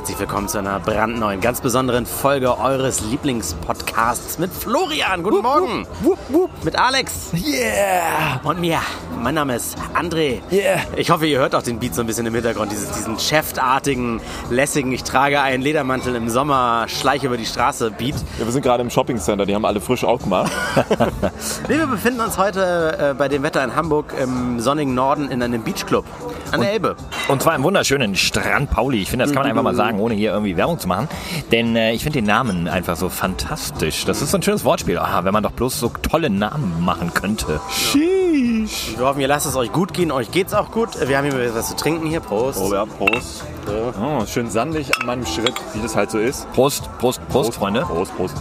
Herzlich willkommen zu einer brandneuen, ganz besonderen Folge eures Lieblingspodcasts mit Florian. Guten Morgen. Wupp, wupp. Mit Alex. Yeah. Und mir. Mein Name ist André. Yeah. Ich hoffe, ihr hört auch den Beat so ein bisschen im Hintergrund. Dieses, diesen cheftartigen, lässigen, ich trage einen Ledermantel im Sommer, schleiche über die Straße Beat. Ja, wir sind gerade im Shoppingcenter, die haben alle frisch aufgemacht. Nee, wir befinden uns heute äh, bei dem Wetter in Hamburg im sonnigen Norden in einem Beachclub an der Elbe. Und zwar im wunderschönen Strand Pauli. Ich finde, das kann man einfach mal sagen, ohne hier irgendwie Werbung zu machen. Denn äh, ich finde den Namen einfach so fantastisch. Das ist so ein schönes Wortspiel. Ah, wenn man doch bloß so tolle Namen machen könnte. Sheesh. Wir hoffen, ihr lasst es euch gut gehen. Euch geht's auch gut. Wir haben hier was zu trinken hier. Prost. Oh ja, Prost. Oh, schön sandig an meinem Schritt, wie das halt so ist. Prost, Prost, Prost, Freunde. Prost, Prost.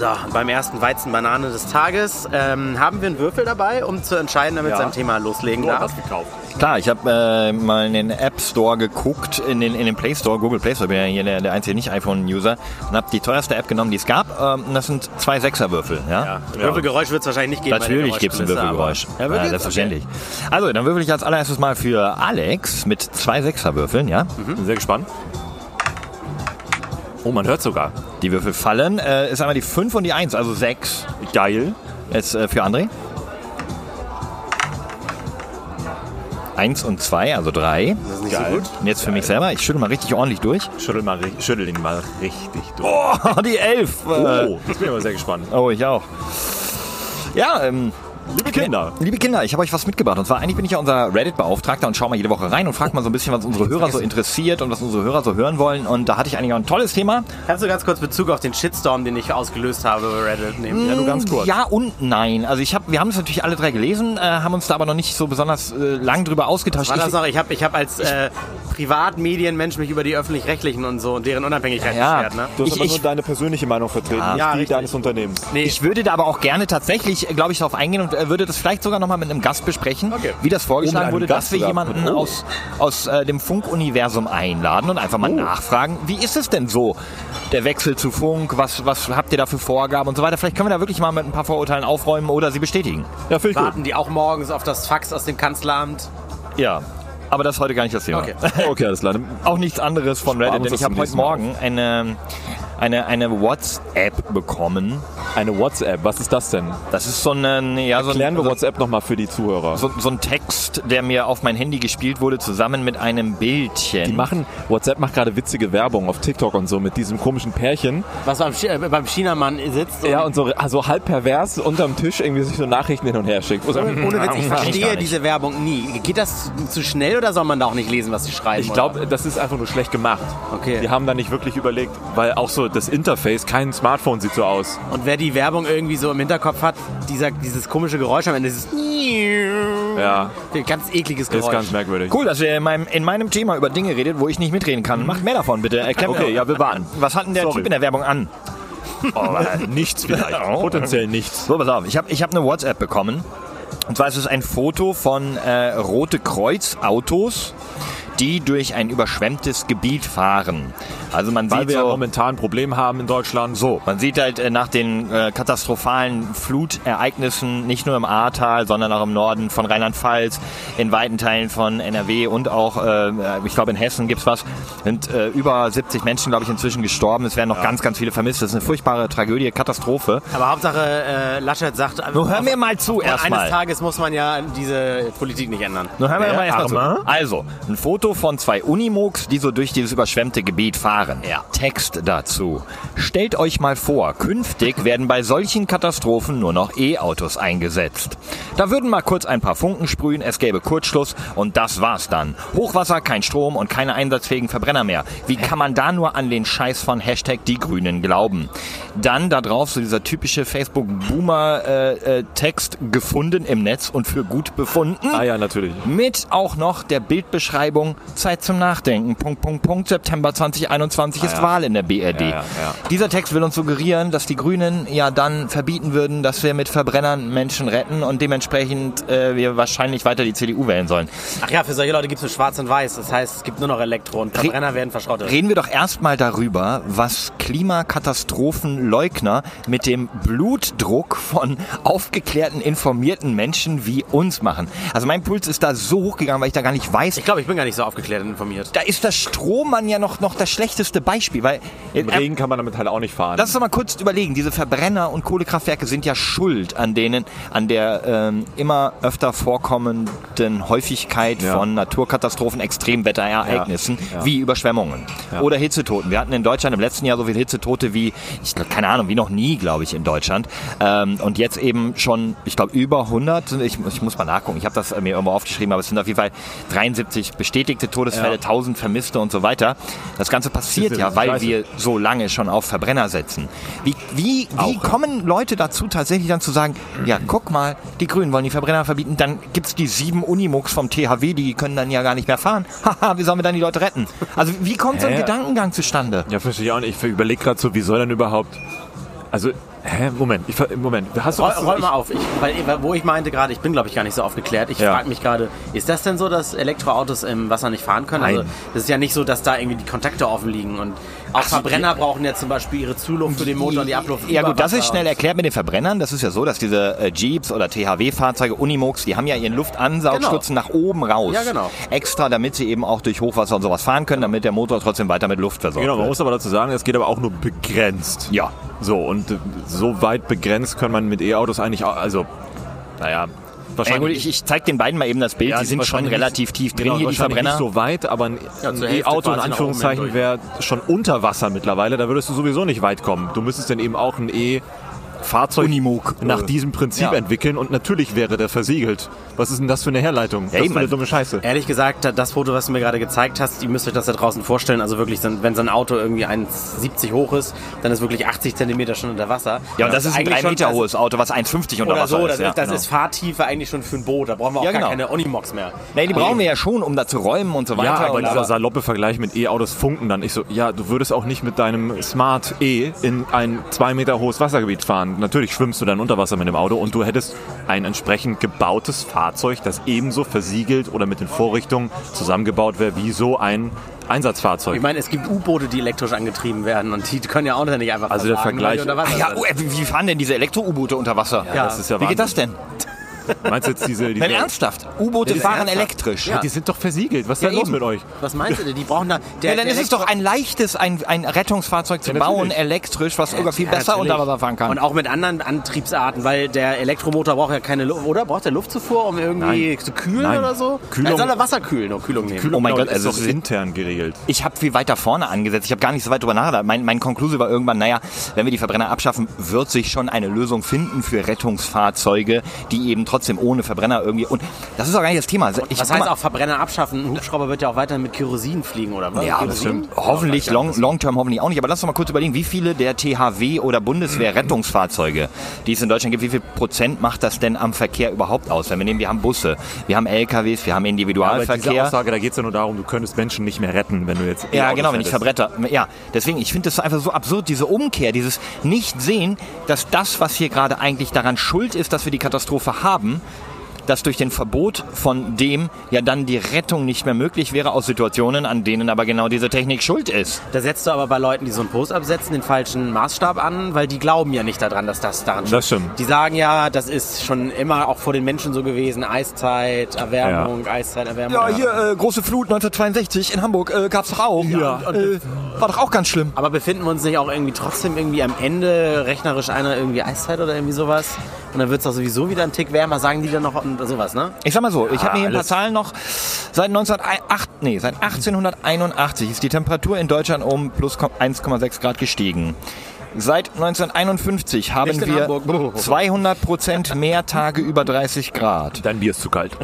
So, beim ersten Weizen-Banane des Tages ähm, haben wir einen Würfel dabei, um zu entscheiden, damit Ja. sein Thema loslegen Nur darf. was gekauft. Klar, ich habe äh, mal in den App Store geguckt, in den, in den Play Store, Google Play Store, bin ja hier der, der einzige Nicht-iPhone-User und habe die teuerste App genommen, die es gab. Ähm, und das sind zwei Sechserwürfel. Ja? Ja. Würfelgeräusch wird es wahrscheinlich nicht geben. Natürlich gibt es ein Würfelgeräusch. aber- Ja, Ja, wirklich? selbstverständlich. Also, dann würfel ich als allererstes mal für Alex mit zwei Sechserwürfeln, ja? Bin sehr gespannt. Oh, man hört sogar. Die Würfel fallen. Äh, ist einmal die 5 und die 1, also 6. Geil. Jetzt äh, für André. 1 und 2, also 3. Das ist nicht Geil. so gut. Und jetzt für mich selber. Ich schüttel mal richtig ordentlich durch. Schüttel, mal, schüttel ihn mal richtig durch. Oh, die 11. Oh, Äh, jetzt bin ich aber sehr gespannt. oh, ich auch. Ja, ähm, Liebe Kinder. liebe Kinder, ich habe euch was mitgebracht. Und zwar eigentlich bin ich ja unser Reddit-Beauftragter und schaue mal jede Woche rein und frage mal so ein bisschen, was unsere Hörer so interessiert und was unsere Hörer so hören wollen. Und da hatte ich eigentlich auch ein tolles Thema. Kannst du ganz kurz Bezug auf den Shitstorm, den ich ausgelöst habe bei Reddit nehmen? Ja, nur ganz kurz. Ja und nein. Also ich hab, wir haben es natürlich alle drei gelesen, äh, haben uns da aber noch nicht so besonders äh, lang drüber ausgetauscht. War das Ich- noch? Ich habe ich hab als äh, Privatmedienmensch mich über die öffentlich-rechtlichen und so und deren Unabhängigkeit Ja. beschwert. Ne? Du hast Ich- aber ich- nur deine persönliche Meinung vertreten, nicht Ja, die richtig. deines Unternehmens. Nee, Ich würde da aber auch gerne tatsächlich, glaube ich, darauf eingehen und äh, würde das vielleicht sogar nochmal mit einem Gast besprechen, Okay. wie das vorgeschlagen Oh, mit wurde, einem dass Gast wir jemanden Oh. aus, aus äh, dem Funkuniversum einladen und einfach mal nachfragen, wie ist es denn so, der Wechsel zu Funk, was, was habt ihr da für Vorgaben und so weiter. Vielleicht können wir da wirklich mal mit ein paar Vorurteilen aufräumen oder sie bestätigen. Ja, ich gut. warten die auch morgens auf das Fax aus dem Kanzleramt? Ja. Aber das ist heute gar nicht das Thema. Okay. Okay, alles klar. Auch nichts anderes von Sparen Reddit, denn ich habe heute Morgen eine, eine, eine WhatsApp bekommen. Eine WhatsApp, was ist das denn? Das ist so ein, ja, so Klären wir ein, so, WhatsApp nochmal für die Zuhörer. so, so ein Text, der mir auf mein Handy gespielt wurde, zusammen mit einem Bildchen. Die machen, WhatsApp macht gerade witzige Werbung auf TikTok und so mit diesem komischen Pärchen. Was beim, Chi- äh, beim Chinamann sitzt? Ja, und so also halb pervers unterm Tisch irgendwie sich so Nachrichten hin und her schickt. So, Ohne Witz, ich verstehe diese Werbung nie. Geht das zu schnell oder soll man da auch nicht lesen, was sie schreiben? Ich glaube, das ist einfach nur schlecht gemacht. Okay. Die haben da nicht wirklich überlegt, weil auch so das Interface, kein Smartphone sieht so aus. Und wer die Werbung irgendwie so im Hinterkopf hat, dieser, dieses komische Geräusch am Ende, dieses Ja, ganz ekliges ist Geräusch. ganz merkwürdig. Cool, dass ihr in meinem, in meinem Thema über Dinge redet, wo ich nicht mitreden kann. Macht mehr davon, bitte. Erklär mir Okay, doch. ja, wir warten. Was hat denn der Sorry. Typ in der Werbung an? Oh, nichts vielleicht. Oh. Potenziell nichts. So, pass auf. Ich habe ich hab eine WhatsApp bekommen. Und zwar ist es ein Foto von äh, Rote Kreuz Autos, die durch ein überschwemmtes Gebiet fahren. Also man Weil sieht wir ja so, momentan ein Problem haben in Deutschland. so, man sieht halt äh, nach den äh, katastrophalen Flutereignissen nicht nur im Ahrtal, sondern auch im Norden von Rheinland-Pfalz, in weiten Teilen von NRW und auch, äh, ich glaube in Hessen gibt's was, sind äh, über 70 Menschen, glaube ich, inzwischen gestorben. Es werden noch ganz, ganz viele vermisst. Das ist eine furchtbare Tragödie, Katastrophe. Aber Hauptsache, äh, Laschet sagt, Nun hör mir mal zu und eines erstmal. Tages muss man ja diese Politik nicht ändern. Nun hören wir Ja, mal erstmal zu. Also, ein Foto von zwei Unimogs, die so durch dieses überschwemmte Gebiet fahren. Ja. Text dazu. Stellt euch mal vor, künftig werden bei solchen Katastrophen nur noch E-Autos eingesetzt. Da würden mal kurz ein paar Funken sprühen, es gäbe Kurzschluss und das war's dann. Hochwasser, kein Strom und keine einsatzfähigen Verbrenner mehr. Wie kann man da nur an den Scheiß von Hashtag die Grünen glauben? Dann da drauf so dieser typische Facebook-Boomer-Text gefunden im Netz und für gut befunden. Ah ja, natürlich. Mit auch noch der Bildbeschreibung Zeit zum Nachdenken. Punkt, Punkt, Punkt. September 2021 ist ja. Wahl in der BRD. Ja. Dieser Text will uns suggerieren, dass die Grünen ja dann verbieten würden, dass wir mit Verbrennern Menschen retten und dementsprechend äh, wir wahrscheinlich weiter die CDU wählen sollen. Ach ja, für solche Leute gibt es nur schwarz und weiß. Das heißt, es gibt nur noch Elektro und Verbrenner werden verschrottet. Reden wir doch erstmal darüber, was Klimakatastrophenleugner mit dem Blutdruck von aufgeklärten, informierten Menschen wie uns machen. Also mein Puls ist da so hochgegangen, weil ich da gar nicht weiß, Ich glaube, ich bin gar nicht so aufgeklärt und informiert. Da ist das Strohmann ja noch, noch das schlechteste Beispiel, weil Im Regen kann man damit halt auch nicht fahren. Lass uns doch mal kurz überlegen. Diese Verbrenner- und Kohlekraftwerke sind ja schuld an denen, an der ähm, immer öfter vorkommenden Häufigkeit Ja. von Naturkatastrophen, Extremwetterereignissen, Ja. Ja. wie Überschwemmungen oder Hitzetoten. Wir hatten in Deutschland im letzten Jahr so viele Hitzetote wie, ich keine Ahnung, wie noch nie, glaube ich, in Deutschland. Ähm, und jetzt eben schon, ich glaube, über 100. Ich, ich muss mal nachgucken. Ich habe das äh, mir irgendwo aufgeschrieben, aber es sind auf jeden Fall 73 bestätigte Todesfälle, 1000 Vermisste und so weiter. Das Ganze passiert Das ist ja, weil scheiße. wir so lange schon auf Verbrenner setzen. Wie, wie, wie kommen Leute dazu, tatsächlich dann zu sagen, ja, guck mal, die Grünen wollen die Verbrenner verbieten, dann gibt's die sieben Unimux vom THW, die können dann ja gar nicht mehr fahren. Haha, wie sollen wir dann die Leute retten? Also wie kommt so ein? Gedankengang zustande? ja, verstehe ich auch nicht. Ich überlege gerade so, wie soll denn überhaupt... Also, hä, Moment, ich, Moment, hast du Roll, was? roll mal auf, ich, weil, wo ich meinte gerade, ich bin glaube ich gar nicht so aufgeklärt. Ich Ja. frage mich gerade, ist das denn so, dass Elektroautos im Wasser nicht fahren können? Also Nein. das ist ja nicht so, dass da irgendwie die Kontakte offen liegen und auch Verbrenner brauchen ja zum Beispiel ihre Zuluft für den Motor und die Abluft. Ja gut, das ist schnell erklärt mit den Verbrennern. Das ist ja so, dass diese äh, Jeeps oder THW-Fahrzeuge, Unimogs, die haben ja ihren Luftansaugstutzen nach oben raus. Ja, genau. Extra, damit sie eben auch durch Hochwasser und sowas fahren können, damit der Motor trotzdem weiter mit Luft versorgt Genau, man wird. muss aber dazu sagen, es geht aber auch nur begrenzt. Ja. So, und äh, so weit begrenzt kann man mit E-Autos eigentlich auch, also, naja, Ey, gut, wahrscheinlich... ich, ich zeig den beiden mal eben das Bild. Ja, die sind schon relativ tief drin genau, hier, die Verbrenner. nicht so weit, aber ein, Ja, E-Auto in Anführungszeichen wäre schon unter Wasser mittlerweile. Da würdest du sowieso nicht weit kommen. Du müsstest dann eben auch ein E-Fahrzeug Unimog. nach Äh, diesem Prinzip ja. entwickeln und natürlich wäre der versiegelt. Was ist denn das für eine Herleitung? das ist eine dumme Scheiße. Ehrlich gesagt, das Foto, was du mir gerade gezeigt hast, ihr müsst euch das da draußen vorstellen. Also wirklich, wenn so ein Auto irgendwie 1,70 hoch ist, dann ist wirklich 80 Zentimeter schon unter Wasser. Ja, und das ist ein eigentlich 3 schon- Meter das- hohes Auto, was 1,50 unter Oder Wasser so, ist. das, ja, ist, das genau. ist Fahrtiefe eigentlich schon für ein Boot. Da brauchen wir auch Ja, gar genau. keine Onimox mehr. Nee, die brauchen wir ja schon, um da zu räumen und so weiter. Ja, aber und dieser saloppe Vergleich mit E-Autos funken dann. Ich so, ja, du würdest auch nicht mit deinem Smart E in ein zwei Meter hohes Wassergebiet fahren. Natürlich schwimmst du dann unter Wasser mit dem Auto und du hättest ein entsprechend gebautes Fahrzeug, das ebenso versiegelt oder mit den Vorrichtungen zusammengebaut wäre wie so ein Einsatzfahrzeug. Ich meine, es gibt U-Boote, die elektrisch angetrieben werden und die können ja auch nicht einfach Also der Vergleich- Ach ja, äh, wie fahren denn diese Elektro-U-Boote unter Wasser? Ja, das ist ja Wie geht das denn? Meinst du jetzt diese... diese Nein, ernsthaft. U-Boote fahren ernsthaft. elektrisch. Ja, die sind doch versiegelt. Was ist Ja, denn los eben. mit euch? Was meinst du denn? Die brauchen da. Der, Ja, dann der ist es doch ein leichtes, ein, ein Rettungsfahrzeug zu Ja, bauen, natürlich. elektrisch, was sogar viel Ja, besser unter Wasser fahren kann. Und auch mit anderen Antriebsarten, weil der Elektromotor braucht ja keine Luft, oder? Braucht der Luftzufuhr, um irgendwie Nein. zu kühlen Nein. oder so? Kühlung- Dann soll er Wasser kühlen und Kühlung nehmen. Kühlung Oh mein Gott, ist also doch ist- intern geregelt. Ich habe viel weiter vorne angesetzt. Ich habe gar nicht so weit drüber nachgedacht. Mein, mein Konklusion war irgendwann, naja, wenn wir die Verbrenner abschaffen, wird sich schon eine Lösung finden für Rettungsfahrzeuge, die eben trotzdem ohne Verbrenner irgendwie... Und das ist auch gar nicht das Thema. Also Ich, guck heißt mal, auch Verbrenner abschaffen? Ein Hubschrauber wird ja auch weiterhin mit Kerosin fliegen, oder was? Ja, Kerosin? das stimmt. Hoffentlich, long, long term hoffentlich auch nicht. Aber lass uns mal kurz überlegen, wie viele der THW oder Bundeswehr-Rettungsfahrzeuge, die es in Deutschland gibt, wie viel Prozent macht das denn am Verkehr überhaupt aus? Wenn wir nehmen, wir haben Busse, wir haben LKWs, wir haben Aber diese Individualverkehr. Aussage, da geht es ja nur darum, du könntest Menschen nicht mehr retten, wenn du jetzt Ja, E-Autos genau, wenn ich verbretter. Ja, deswegen, ich finde das einfach so absurd, diese Umkehr, dieses Nicht-Sehen, dass das, was hier gerade eigentlich daran schuld ist, dass wir die Katastrophe haben, dass durch den Verbot von dem ja dann die Rettung nicht mehr möglich wäre aus Situationen, an denen aber genau diese Technik schuld ist. Da setzt du aber bei Leuten, die so einen Post absetzen, den falschen Maßstab an, weil die glauben ja nicht daran, dass das daran Das stimmt. Die sagen ja, das ist schon immer auch vor den Menschen so gewesen. Eiszeit, Erwärmung, Eiszeit, Erwärmung. Ja, hier, äh, große Flut 1962 in Hamburg, äh, gab's doch auch. Ja. Und- äh, war doch auch ganz schlimm. Aber befinden wir uns nicht auch irgendwie trotzdem irgendwie am Ende rechnerisch einer irgendwie Eiszeit oder irgendwie sowas? Und dann wird es doch sowieso wieder ein Tick wärmer, sagen die dann noch und sowas, ne? Ich sag mal so, ich habe mir hier ein paar Zahlen noch. Seit, 1908, nee, seit 1881 ist die Temperatur in Deutschland um plus 1,6 Grad gestiegen. Seit 1951 haben Nicht wir Hamburg. 200 Prozent mehr Tage über 30 Grad. Dein Bier ist zu kalt.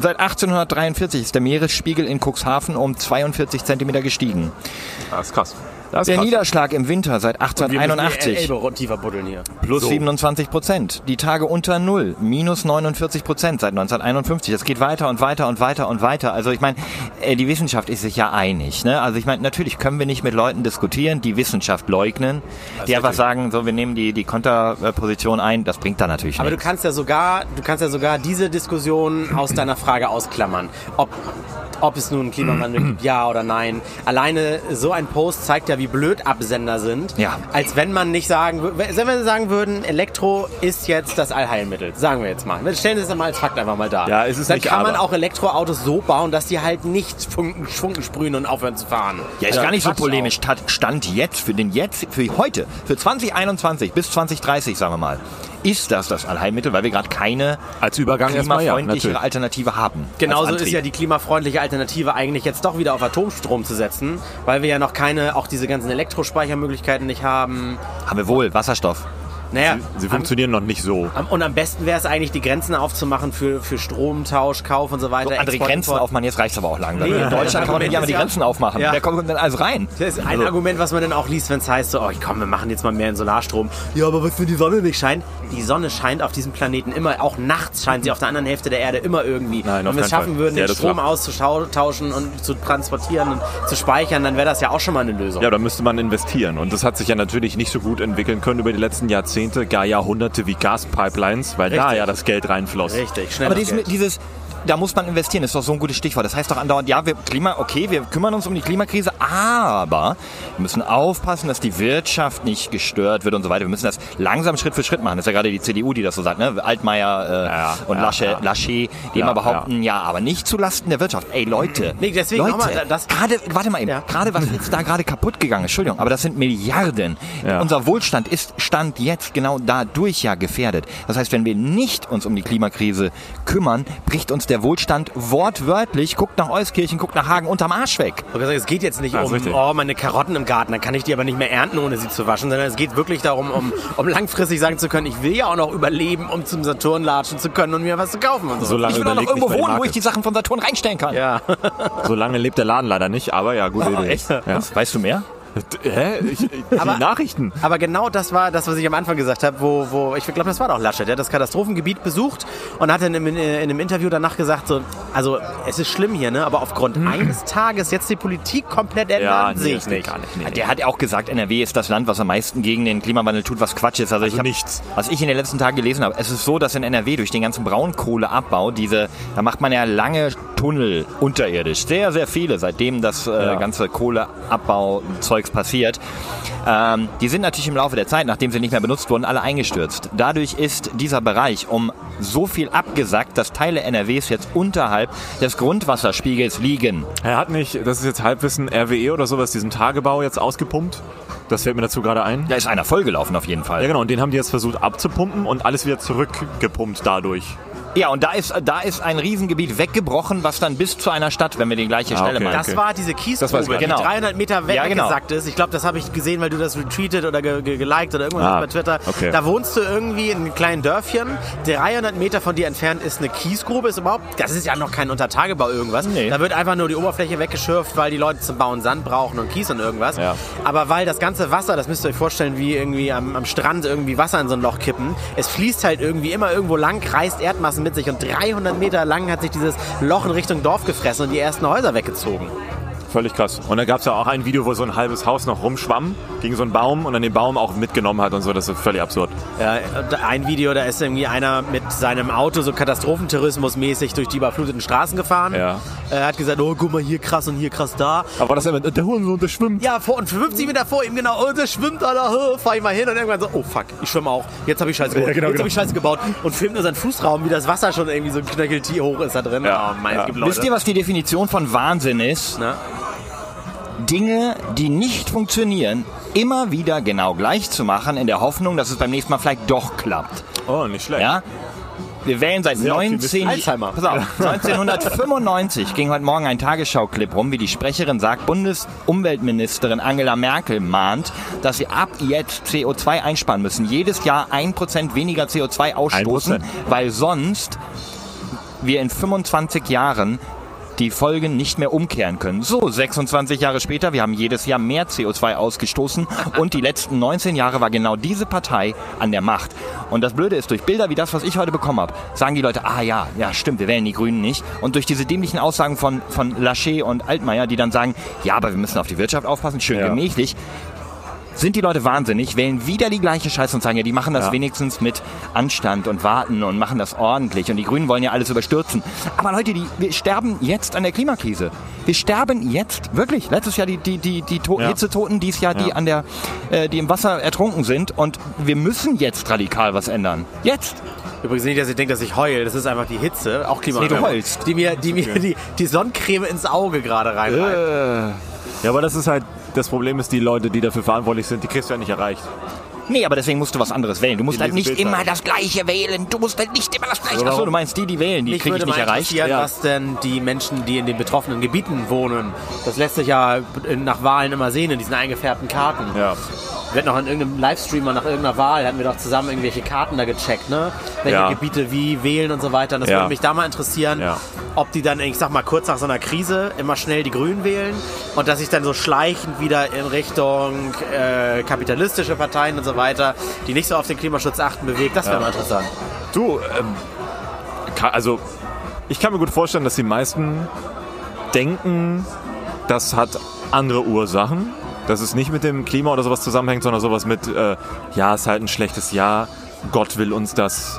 Seit 1843 ist der Meeresspiegel in Cuxhaven um 42 Zentimeter gestiegen. Das ist krass. Das Der krass. Niederschlag im Winter seit Wir müssen die 1881 Elbe tiefer buddeln hier. plus So. 27 Prozent. Die Tage unter Null minus 49 Prozent seit 1951. Das geht weiter und weiter und weiter und weiter. Also ich meine, äh, die Wissenschaft ist sich ja einig. Ne? Also ich meine, natürlich können wir nicht mit Leuten diskutieren, die Wissenschaft leugnen, die einfach richtig. sagen, so wir nehmen die, die Konterposition ein. Das bringt da natürlich Aber du nichts. kannst ja sogar, du kannst ja sogar diese Diskussion aus deiner Frage ausklammern. Ob, ob es nun Klimawandel gibt, ja oder nein. Alleine so ein Post zeigt ja, wie blöd Absender sind. Ja. Als wenn man nicht sagen würde, wenn wir sagen würden, Elektro ist jetzt das Allheilmittel. Sagen wir jetzt mal. Wir stellen das mal als Fakt einfach mal dar. Ja, ist es Dann nicht, kann man aber- auch Elektroautos so bauen, dass die halt nicht Funken, Funken sprühen und aufhören zu fahren. Ja, ist gar nicht so polemisch. Tat- Stand jetzt, für den jetzt, für heute, für 2021 bis 2030, sagen wir mal, ist das das Allheilmittel, weil wir gerade keine Als Übergang ja, klimafreundlichere natürlich. Alternative haben. Genauso ist ja die klimafreundliche Alternative eigentlich jetzt doch wieder auf Atomstrom zu setzen, weil wir ja noch keine, auch diese ganzen Elektrospeichermöglichkeiten nicht haben. Haben wir wohl, Wasserstoff. Naja, Sie am, funktionieren noch nicht so. am, und am besten wäre es eigentlich, die Grenzen aufzumachen für, für Stromtausch, Kauf und so weiter. So, andere Export, Grenzen Import. aufmachen, jetzt reicht's aber auch langsam. Nee, in Deutschland kann man einmal ist die ja- Grenzen aufmachen. Ja. Wer kommt denn also rein? Das ist ein Also- Argument, was man dann auch liest, wenn es heißt, so, oh komm, wir machen jetzt mal mehr in Solarstrom. Ja, aber was, wenn die Sonne nicht scheint? Die Sonne scheint auf diesem Planeten immer, auch nachts scheint sie auf der anderen Hälfte der Erde immer irgendwie. Nein, wenn wir es schaffen Fall. würden, Ja, den Strom auszutauschen und zu transportieren und zu speichern, dann wäre das ja auch schon mal eine Lösung. Ja, da müsste man investieren. Und das hat sich ja natürlich nicht so gut entwickeln können über die letzten Jahrzehnte, gar Jahrhunderte wie Gaspipelines, weil da Richtig. ja das Geld reinfloss. Richtig, schnell. Aber dieses, dieses, da muss man investieren, ist doch so ein gutes Stichwort. Das heißt doch andauernd, ja, wir Klima, okay, wir kümmern uns um die Klimakrise, aber wir müssen aufpassen, dass die Wirtschaft nicht gestört wird und so weiter. Wir müssen das langsam Schritt für Schritt machen. Das ist ja gerade die CDU, die das so sagt, ne? Altmaier äh, Ja, und ja, Laschet, ja. Laschet, die immer behaupten, ja. aber nicht zulasten der Wirtschaft. Ey, Leute, Nee, deswegen Leute, nochmal, das- gerade, warte mal eben, gerade was jetzt da gerade kaputt gegangen ist, Entschuldigung, aber das sind Milliarden. Unser Wohlstand ist Stand jetzt genau dadurch ja gefährdet. Das heißt, wenn wir nicht uns um die Klimakrise kümmern, bricht uns der Wohlstand wortwörtlich, guckt nach Euskirchen, guckt nach Hagen unterm Arsch weg. Ich hab gesagt, Es geht jetzt nicht um, richtig. oh, meine Karotten im Garten, dann kann ich die aber nicht mehr ernten, ohne sie zu waschen, sondern es geht wirklich darum, um, um langfristig sagen zu können, ich will ja auch noch überleben, um zum Saturn latschen zu können und mir was zu kaufen und so. Solange Ich will auch noch irgendwo wohnen, wo ich die Sachen von Saturn reinstellen kann. ja. So lange lebt der Laden leider nicht, aber ja, gute Idee. echt? Ja. Weißt du mehr? Hä? Ich, die Aber- Nachrichten. Aber genau das war das, was ich am Anfang gesagt habe, wo, wo ich glaube, das war doch Laschet, der hat das Katastrophengebiet besucht und hat dann in, in, in einem Interview danach gesagt, so, also es ist schlimm hier, ne? aber aufgrund eines Tages jetzt die Politik komplett ändern, sehe ich das geht nicht. gar nicht. Nee, nee. Der hat auch gesagt, NRW ist das Land, was am meisten gegen den Klimawandel tut, was Quatsch ist. Also, ich hab, nichts. Was ich in den letzten Tagen gelesen habe, es ist so, dass in NRW durch den ganzen Braunkohleabbau diese, da macht man ja lange Tunnel unterirdisch, sehr, sehr viele, seitdem das äh, Ja. ganze Kohleabbau-Zeugs passiert. Ähm, die sind natürlich im Laufe der Zeit, nachdem sie nicht mehr benutzt wurden, alle eingestürzt. Dadurch ist dieser Bereich um so viel abgesackt, dass Teile NRWs jetzt unterhalb des Grundwasserspiegels liegen. Er hat nicht, das ist jetzt Halbwissen, RWE oder sowas, diesen Tagebau jetzt ausgepumpt. Das fällt mir dazu gerade ein. Da ist einer vollgelaufen auf jeden Fall. Ja genau, und den haben die jetzt versucht abzupumpen und alles wieder zurückgepumpt dadurch. Ja, und da ist, da ist ein Riesengebiet weggebrochen, was dann bis zu einer Stadt, wenn wir die gleiche Ah, Stelle okay. meinen. Das Okay. war diese Kiesgrube, die genau. 300 Meter Ja, genau. weggesackt ist. Ich glaube, das habe ich gesehen, weil du das retweetet oder ge ge geliked oder irgendwas Ah, bei Twitter. okay. Da wohnst du irgendwie in einem kleinen Dörfchen. 300 Meter von dir entfernt ist eine Kiesgrube. Ist überhaupt, das ist ja noch kein Untertagebau irgendwas. Nee. Da wird einfach nur die Oberfläche weggeschürft, weil die Leute zum Bauen Sand brauchen und Kies und irgendwas. Ja. Aber weil das ganze Wasser, das müsst ihr euch vorstellen, wie irgendwie am, am Strand irgendwie Wasser in so ein Loch kippen. Es fließt halt irgendwie immer irgendwo lang, kreist Erdmassen mit sich und 300 Meter lang hat sich dieses Loch in Richtung Dorf gefressen und die ersten Häuser weggezogen. Völlig krass. Und da gab es ja auch ein Video, wo so ein halbes Haus noch rumschwamm gegen so einen Baum und dann den Baum auch mitgenommen hat und so. Das ist völlig absurd. Ja, ein Video, da ist irgendwie einer mit seinem Auto so Katastrophentourismus-mäßig durch die überfluteten Straßen gefahren. Ja. Er hat gesagt, oh, guck mal, hier krass und hier krass da. Aber war das immer, der Hurensohn, der schwimmt. Ja, vor, und 50 Meter vor ihm, genau, oh, der schwimmt oh, fahr ich mal hin und irgendwann so, oh fuck, ich schwimme auch. Jetzt habe ich Scheiße gebaut. Ja, genau, Jetzt genau. habe ich Scheiße gebaut und filmt nur seinen Fußraum, wie das Wasser schon irgendwie so ein Knöcheltier hoch ist da drin. Ja, Oh, mein, ja. es gibt Leute. Wisst ihr, was die Definition von Wahnsinn ist? Ne? Dinge, die nicht funktionieren, immer wieder genau gleich zu machen, in der Hoffnung, dass es beim nächsten Mal vielleicht doch klappt. Oh, nicht schlecht. Ja? Wir wählen seit Sehr 19 optimistisch. Alzheimer. Pass auf, 1995 ging heute Morgen ein Tagesschau-Clip rum, wie die Sprecherin sagt, Bundesumweltministerin Angela Merkel mahnt, dass wir ab jetzt CO2 einsparen müssen. Jedes Jahr ein Prozent weniger CO2 ausstoßen, 1%. weil sonst wir in 25 Jahren die Folgen nicht mehr umkehren können. So, 26 Jahre später, wir haben jedes Jahr mehr CO2 ausgestoßen und die letzten 19 Jahre war genau diese Partei an der Macht. Und das Blöde ist, durch Bilder wie das, was ich heute bekommen habe, sagen die Leute, ah ja, ja stimmt, wir wählen die Grünen nicht. Und durch diese dämlichen Aussagen von, von Laschet und Altmaier, die dann sagen, ja, aber wir müssen auf die Wirtschaft aufpassen, schön Ja. gemächlich, sind die Leute wahnsinnig, wählen wieder die gleiche Scheiße und sagen, ja, die machen das Ja. wenigstens mit Anstand und warten und machen das ordentlich. Und die Grünen wollen ja alles überstürzen. Aber Leute, die, wir sterben jetzt an der Klimakrise. Wir sterben jetzt, wirklich. Letztes Jahr die, die, die, die to Ja. Hitzetoten, dieses Jahr die Ja. an der, äh, die im Wasser ertrunken sind. Und wir müssen jetzt radikal was ändern. Jetzt. Übrigens nicht, dass ihr denkt, dass ich heul. Das ist einfach die Hitze, auch Klima. Nee, du heulst. Die mir, die, mir die, die Sonnencreme ins Auge gerade rein. Ja, aber das ist halt, das Problem ist, die Leute, die dafür verantwortlich sind, die kriegst du ja nicht erreicht. Nee, aber deswegen musst du was anderes wählen. Du musst halt nicht immer das Gleiche wählen. Du musst halt nicht immer das Gleiche. Aber Achso, warum? du meinst die, die wählen, die kriege ich nicht erreicht. Ja. was denn die Menschen, die in den betroffenen Gebieten wohnen, das lässt sich ja nach Wahlen immer sehen in diesen eingefärbten Karten. Ja. Wir hatten noch in irgendeinem Livestream mal nach irgendeiner Wahl, hatten wir doch zusammen irgendwelche Karten da gecheckt, ne? Welche Ja. Gebiete wie wählen und so weiter. Und das Ja. würde mich da mal interessieren, Ja. ob die dann, ich sag mal, kurz nach so einer Krise immer schnell die Grünen wählen und dass sich dann so schleichend wieder in Richtung äh, kapitalistische Parteien und so weiter, die nicht so auf den Klimaschutz achten, bewegt. Das wäre mal interessant. Du, ähm, also ich kann mir gut vorstellen, dass die meisten denken, das hat andere Ursachen. Dass es nicht mit dem Klima oder sowas zusammenhängt, sondern sowas mit, äh, ja, es ist halt ein schlechtes Jahr, Gott will uns das,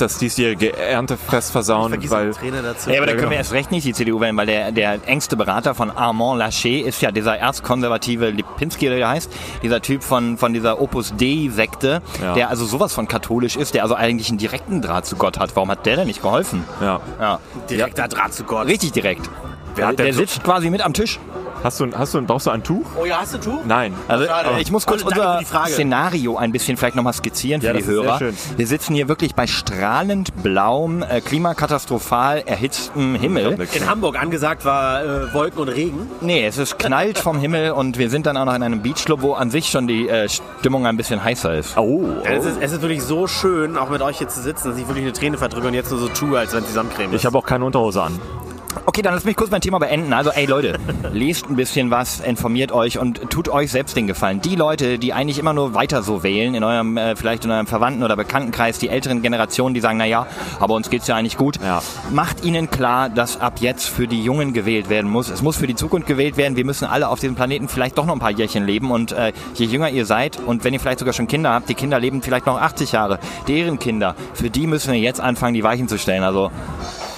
das diesjährige Erntefest versauen, weil die Träne dazu. Ja, aber da können wir genau. erst recht nicht die CDU wählen, weil der, der engste Berater von Armand Laschet ist ja dieser erzkonservative Lipinski, oder wie er heißt, dieser Typ von, von dieser Opus Dei-Sekte, Ja. der also sowas von katholisch ist, der also eigentlich einen direkten Draht zu Gott hat. Warum hat der denn nicht geholfen? ja. Ja, Direkter Draht zu Gott. richtig direkt. Wer hat der so- sitzt quasi mit am Tisch. Hast du, ein- hast du, ein- brauchst du ein Tuch? Oh ja, hast du ein Tuch? Nein. Also Schade. äh, ich muss kurz für unser die Frage. Szenario ein bisschen vielleicht nochmal skizzieren für Ja, die ist sehr Hörer. schön. Wir sitzen hier wirklich bei strahlend blauem, äh, klimakatastrophal erhitztem Himmel. In Hamburg angesagt war äh, Wolken und Regen. Nee, es ist knallt vom Himmel und wir sind dann auch noch in einem Beachclub, wo an sich schon die äh, Stimmung ein bisschen heißer ist. Oh, Ja, es, ist, es ist wirklich so schön, auch mit euch hier zu sitzen, dass ich wirklich eine Träne verdrücke und jetzt nur so tue, als wenn es die Sonnencreme ist. ich habe auch keine Unterhose an. Okay, dann lass mich kurz mein Thema beenden. Also, ey Leute, lest ein bisschen was, informiert euch und tut euch selbst den Gefallen. Die Leute, die eigentlich immer nur weiter so wählen, in eurem, äh, vielleicht in eurem Verwandten- oder Bekanntenkreis, die älteren Generationen, die sagen, na ja, aber uns geht's ja eigentlich gut. Ja. Macht ihnen klar, dass ab jetzt für die Jungen gewählt werden muss. Es muss für die Zukunft gewählt werden. Wir müssen alle auf diesem Planeten vielleicht doch noch ein paar Jährchen leben und äh, je jünger ihr seid und wenn ihr vielleicht sogar schon Kinder habt, die Kinder leben vielleicht noch 80 Jahre, deren Kinder, für die müssen wir jetzt anfangen, die Weichen zu stellen. Also,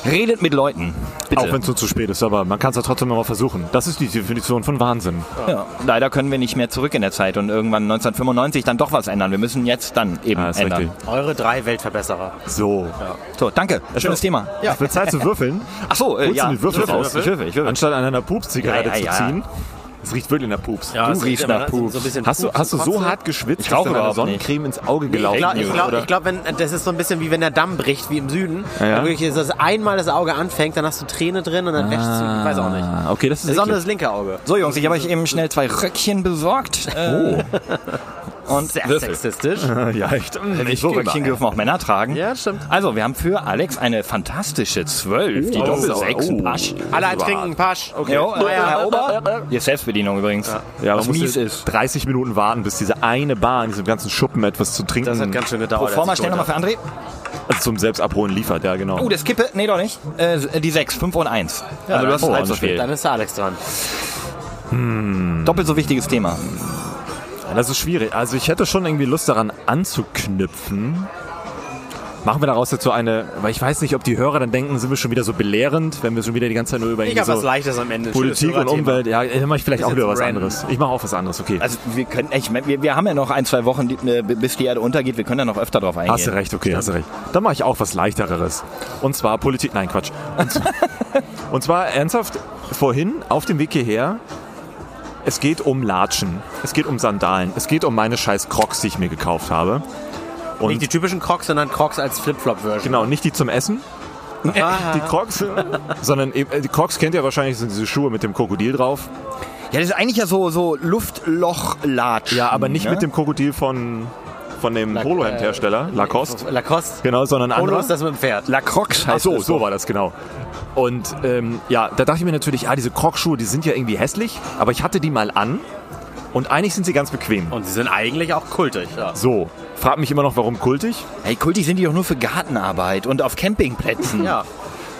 redet mit Leuten. Bitte. Auch wenn es so zu spät ist, aber man kann es ja trotzdem immer versuchen. Das ist die Definition von Wahnsinn. Ja, leider können wir nicht mehr zurück in der Zeit und irgendwann 1995 dann doch was ändern. Wir müssen jetzt dann eben Ja, ist ändern. richtig. Eure drei Weltverbesserer. So. So, danke. Schönes Thema. Ja. Wird Zeit zu würfeln. Ach so, äh, Holst ja. die Würfel Ich raus? Ich würfel, ich würfel. Anstatt an einer Pups-Zigarette Ja, ja, ja. zu ziehen. Es riecht wirklich nach Pups. Ja, Du riechst nach Pups. So ein bisschen Hast du, Pups hast du so Kotze. hart geschwitzt, dass deine überhaupt Sonnencreme ins Auge Ich gelaufen glaube, ich ist? glaub, oder? ich glaub, wenn das ist so ein bisschen wie wenn der Damm bricht, wie im Süden. Ja. Dann wirklich ist das einmal das Auge anfängt, dann hast du Träne drin und dann wäschst du, ich weiß auch nicht. Ah, okay, das ist Besonders das linke Auge. So, Jungs, ich habe euch eben schnell zwei Röckchen besorgt. Äh, und Sehr Würfel. sexistisch. Ja, echt. Nicht so Röckchen dürfen auch Männer tragen. Ja, stimmt. Also, wir haben für Alex eine fantastische 12, die Oh, Doppel-6 oh. Pasch. Alle ein Trinken, Pasch. Okay. Jo, äh, Herr Ober, hier ist Selbstbedienung übrigens. Ja, was man mies ist. 30 Minuten warten, bis diese eine Bar in diesem ganzen Schuppen etwas zu trinken Das hat ganz schön gedauert. Bevor mal als ich schnell nochmal für André. also zum Selbstabholen liefert. Ja, genau. Oh, das Kippe, nee doch nicht. Äh, die 6, 5 und 1. also du hast oh, halb so viel. Dann ist der Alex dran. Doppelt so wichtiges Thema. Das ist schwierig. Also ich hätte schon irgendwie Lust daran anzuknüpfen. Machen wir daraus jetzt so eine, weil ich weiß nicht, ob die Hörer dann denken, sind wir schon wieder so belehrend, wenn wir schon wieder die ganze Zeit nur über Ich habe was so Leichtes am Ende. Politik und. Umwelt. Ja, dann mache ich vielleicht auch wieder was random. anderes. Ich mache auch was anderes, okay. Also wir können, ich, mein, wir, wir haben ja noch ein, zwei Wochen, die, äh, bis die Erde untergeht. Wir können da noch öfter drauf eingehen. Hast du recht, okay, hast du recht. Dann mache ich auch was leichtereres. Und zwar Politik, nein, Quatsch. Und, zwar- und zwar ernsthaft, vorhin auf dem Weg hierher, es geht um Latschen, es geht um Sandalen, es geht um meine scheiß Crocs, die ich mir gekauft habe. Und Nicht die typischen Crocs, sondern Crocs als Flip-Flop-Version. genau, nicht die zum Essen, die Crocs, sondern eben, äh, die Crocs kennt ihr wahrscheinlich, sind diese Schuhe mit dem Krokodil drauf. Ja, das ist eigentlich ja so, so Luftloch-Latsch. Ja, aber nicht ne? mit dem Krokodil von, von dem Polohemdhersteller, Lacoste. Lacoste. Genau, sondern Polo ist das mit dem Pferd. La Crocs Ach heißt so, es so doch. war das, genau. Und ähm, ja, da dachte ich mir natürlich, ah, diese Crocschuhe, die sind ja irgendwie hässlich, aber ich hatte die mal an und eigentlich sind sie ganz bequem. Und sie sind eigentlich auch kultig. Ja. So, frag mich immer noch, warum kultig? Hey, kultig sind die doch nur für Gartenarbeit und auf Campingplätzen. ja.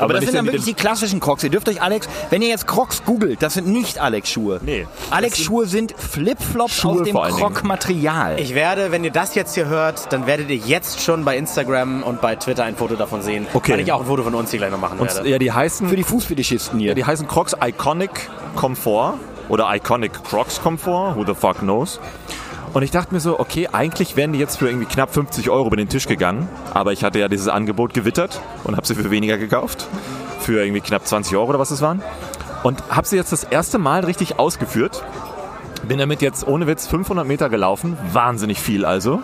Aber das sind dann wirklich die klassischen Crocs. Ihr dürft euch Alex, wenn ihr jetzt Crocs googelt, das sind nicht Alex-Schuhe. Nee. Alex-Schuhe sind Flipflops aus dem. Croc-Material. Ich werde, wenn ihr das jetzt hier hört, dann werdet ihr jetzt schon bei Instagram und bei Twitter ein Foto davon sehen. Okay. Weil ich auch ein Foto von uns hier gleich noch machen Und, werde. ja, die heißen, Für die Fußfetischisten hier. ja, die heißen Crocs Iconic Comfort oder Iconic Crocs Comfort, who the fuck knows. Und ich dachte mir so, okay, eigentlich wären die jetzt für irgendwie knapp 50 Euro über den Tisch gegangen. Aber ich hatte ja dieses Angebot gewittert und habe sie für weniger gekauft. Für irgendwie knapp 20 Euro oder was es waren. Und habe sie jetzt das erste Mal richtig ausgeführt. Bin damit jetzt ohne Witz 500 Meter gelaufen. Wahnsinnig viel also.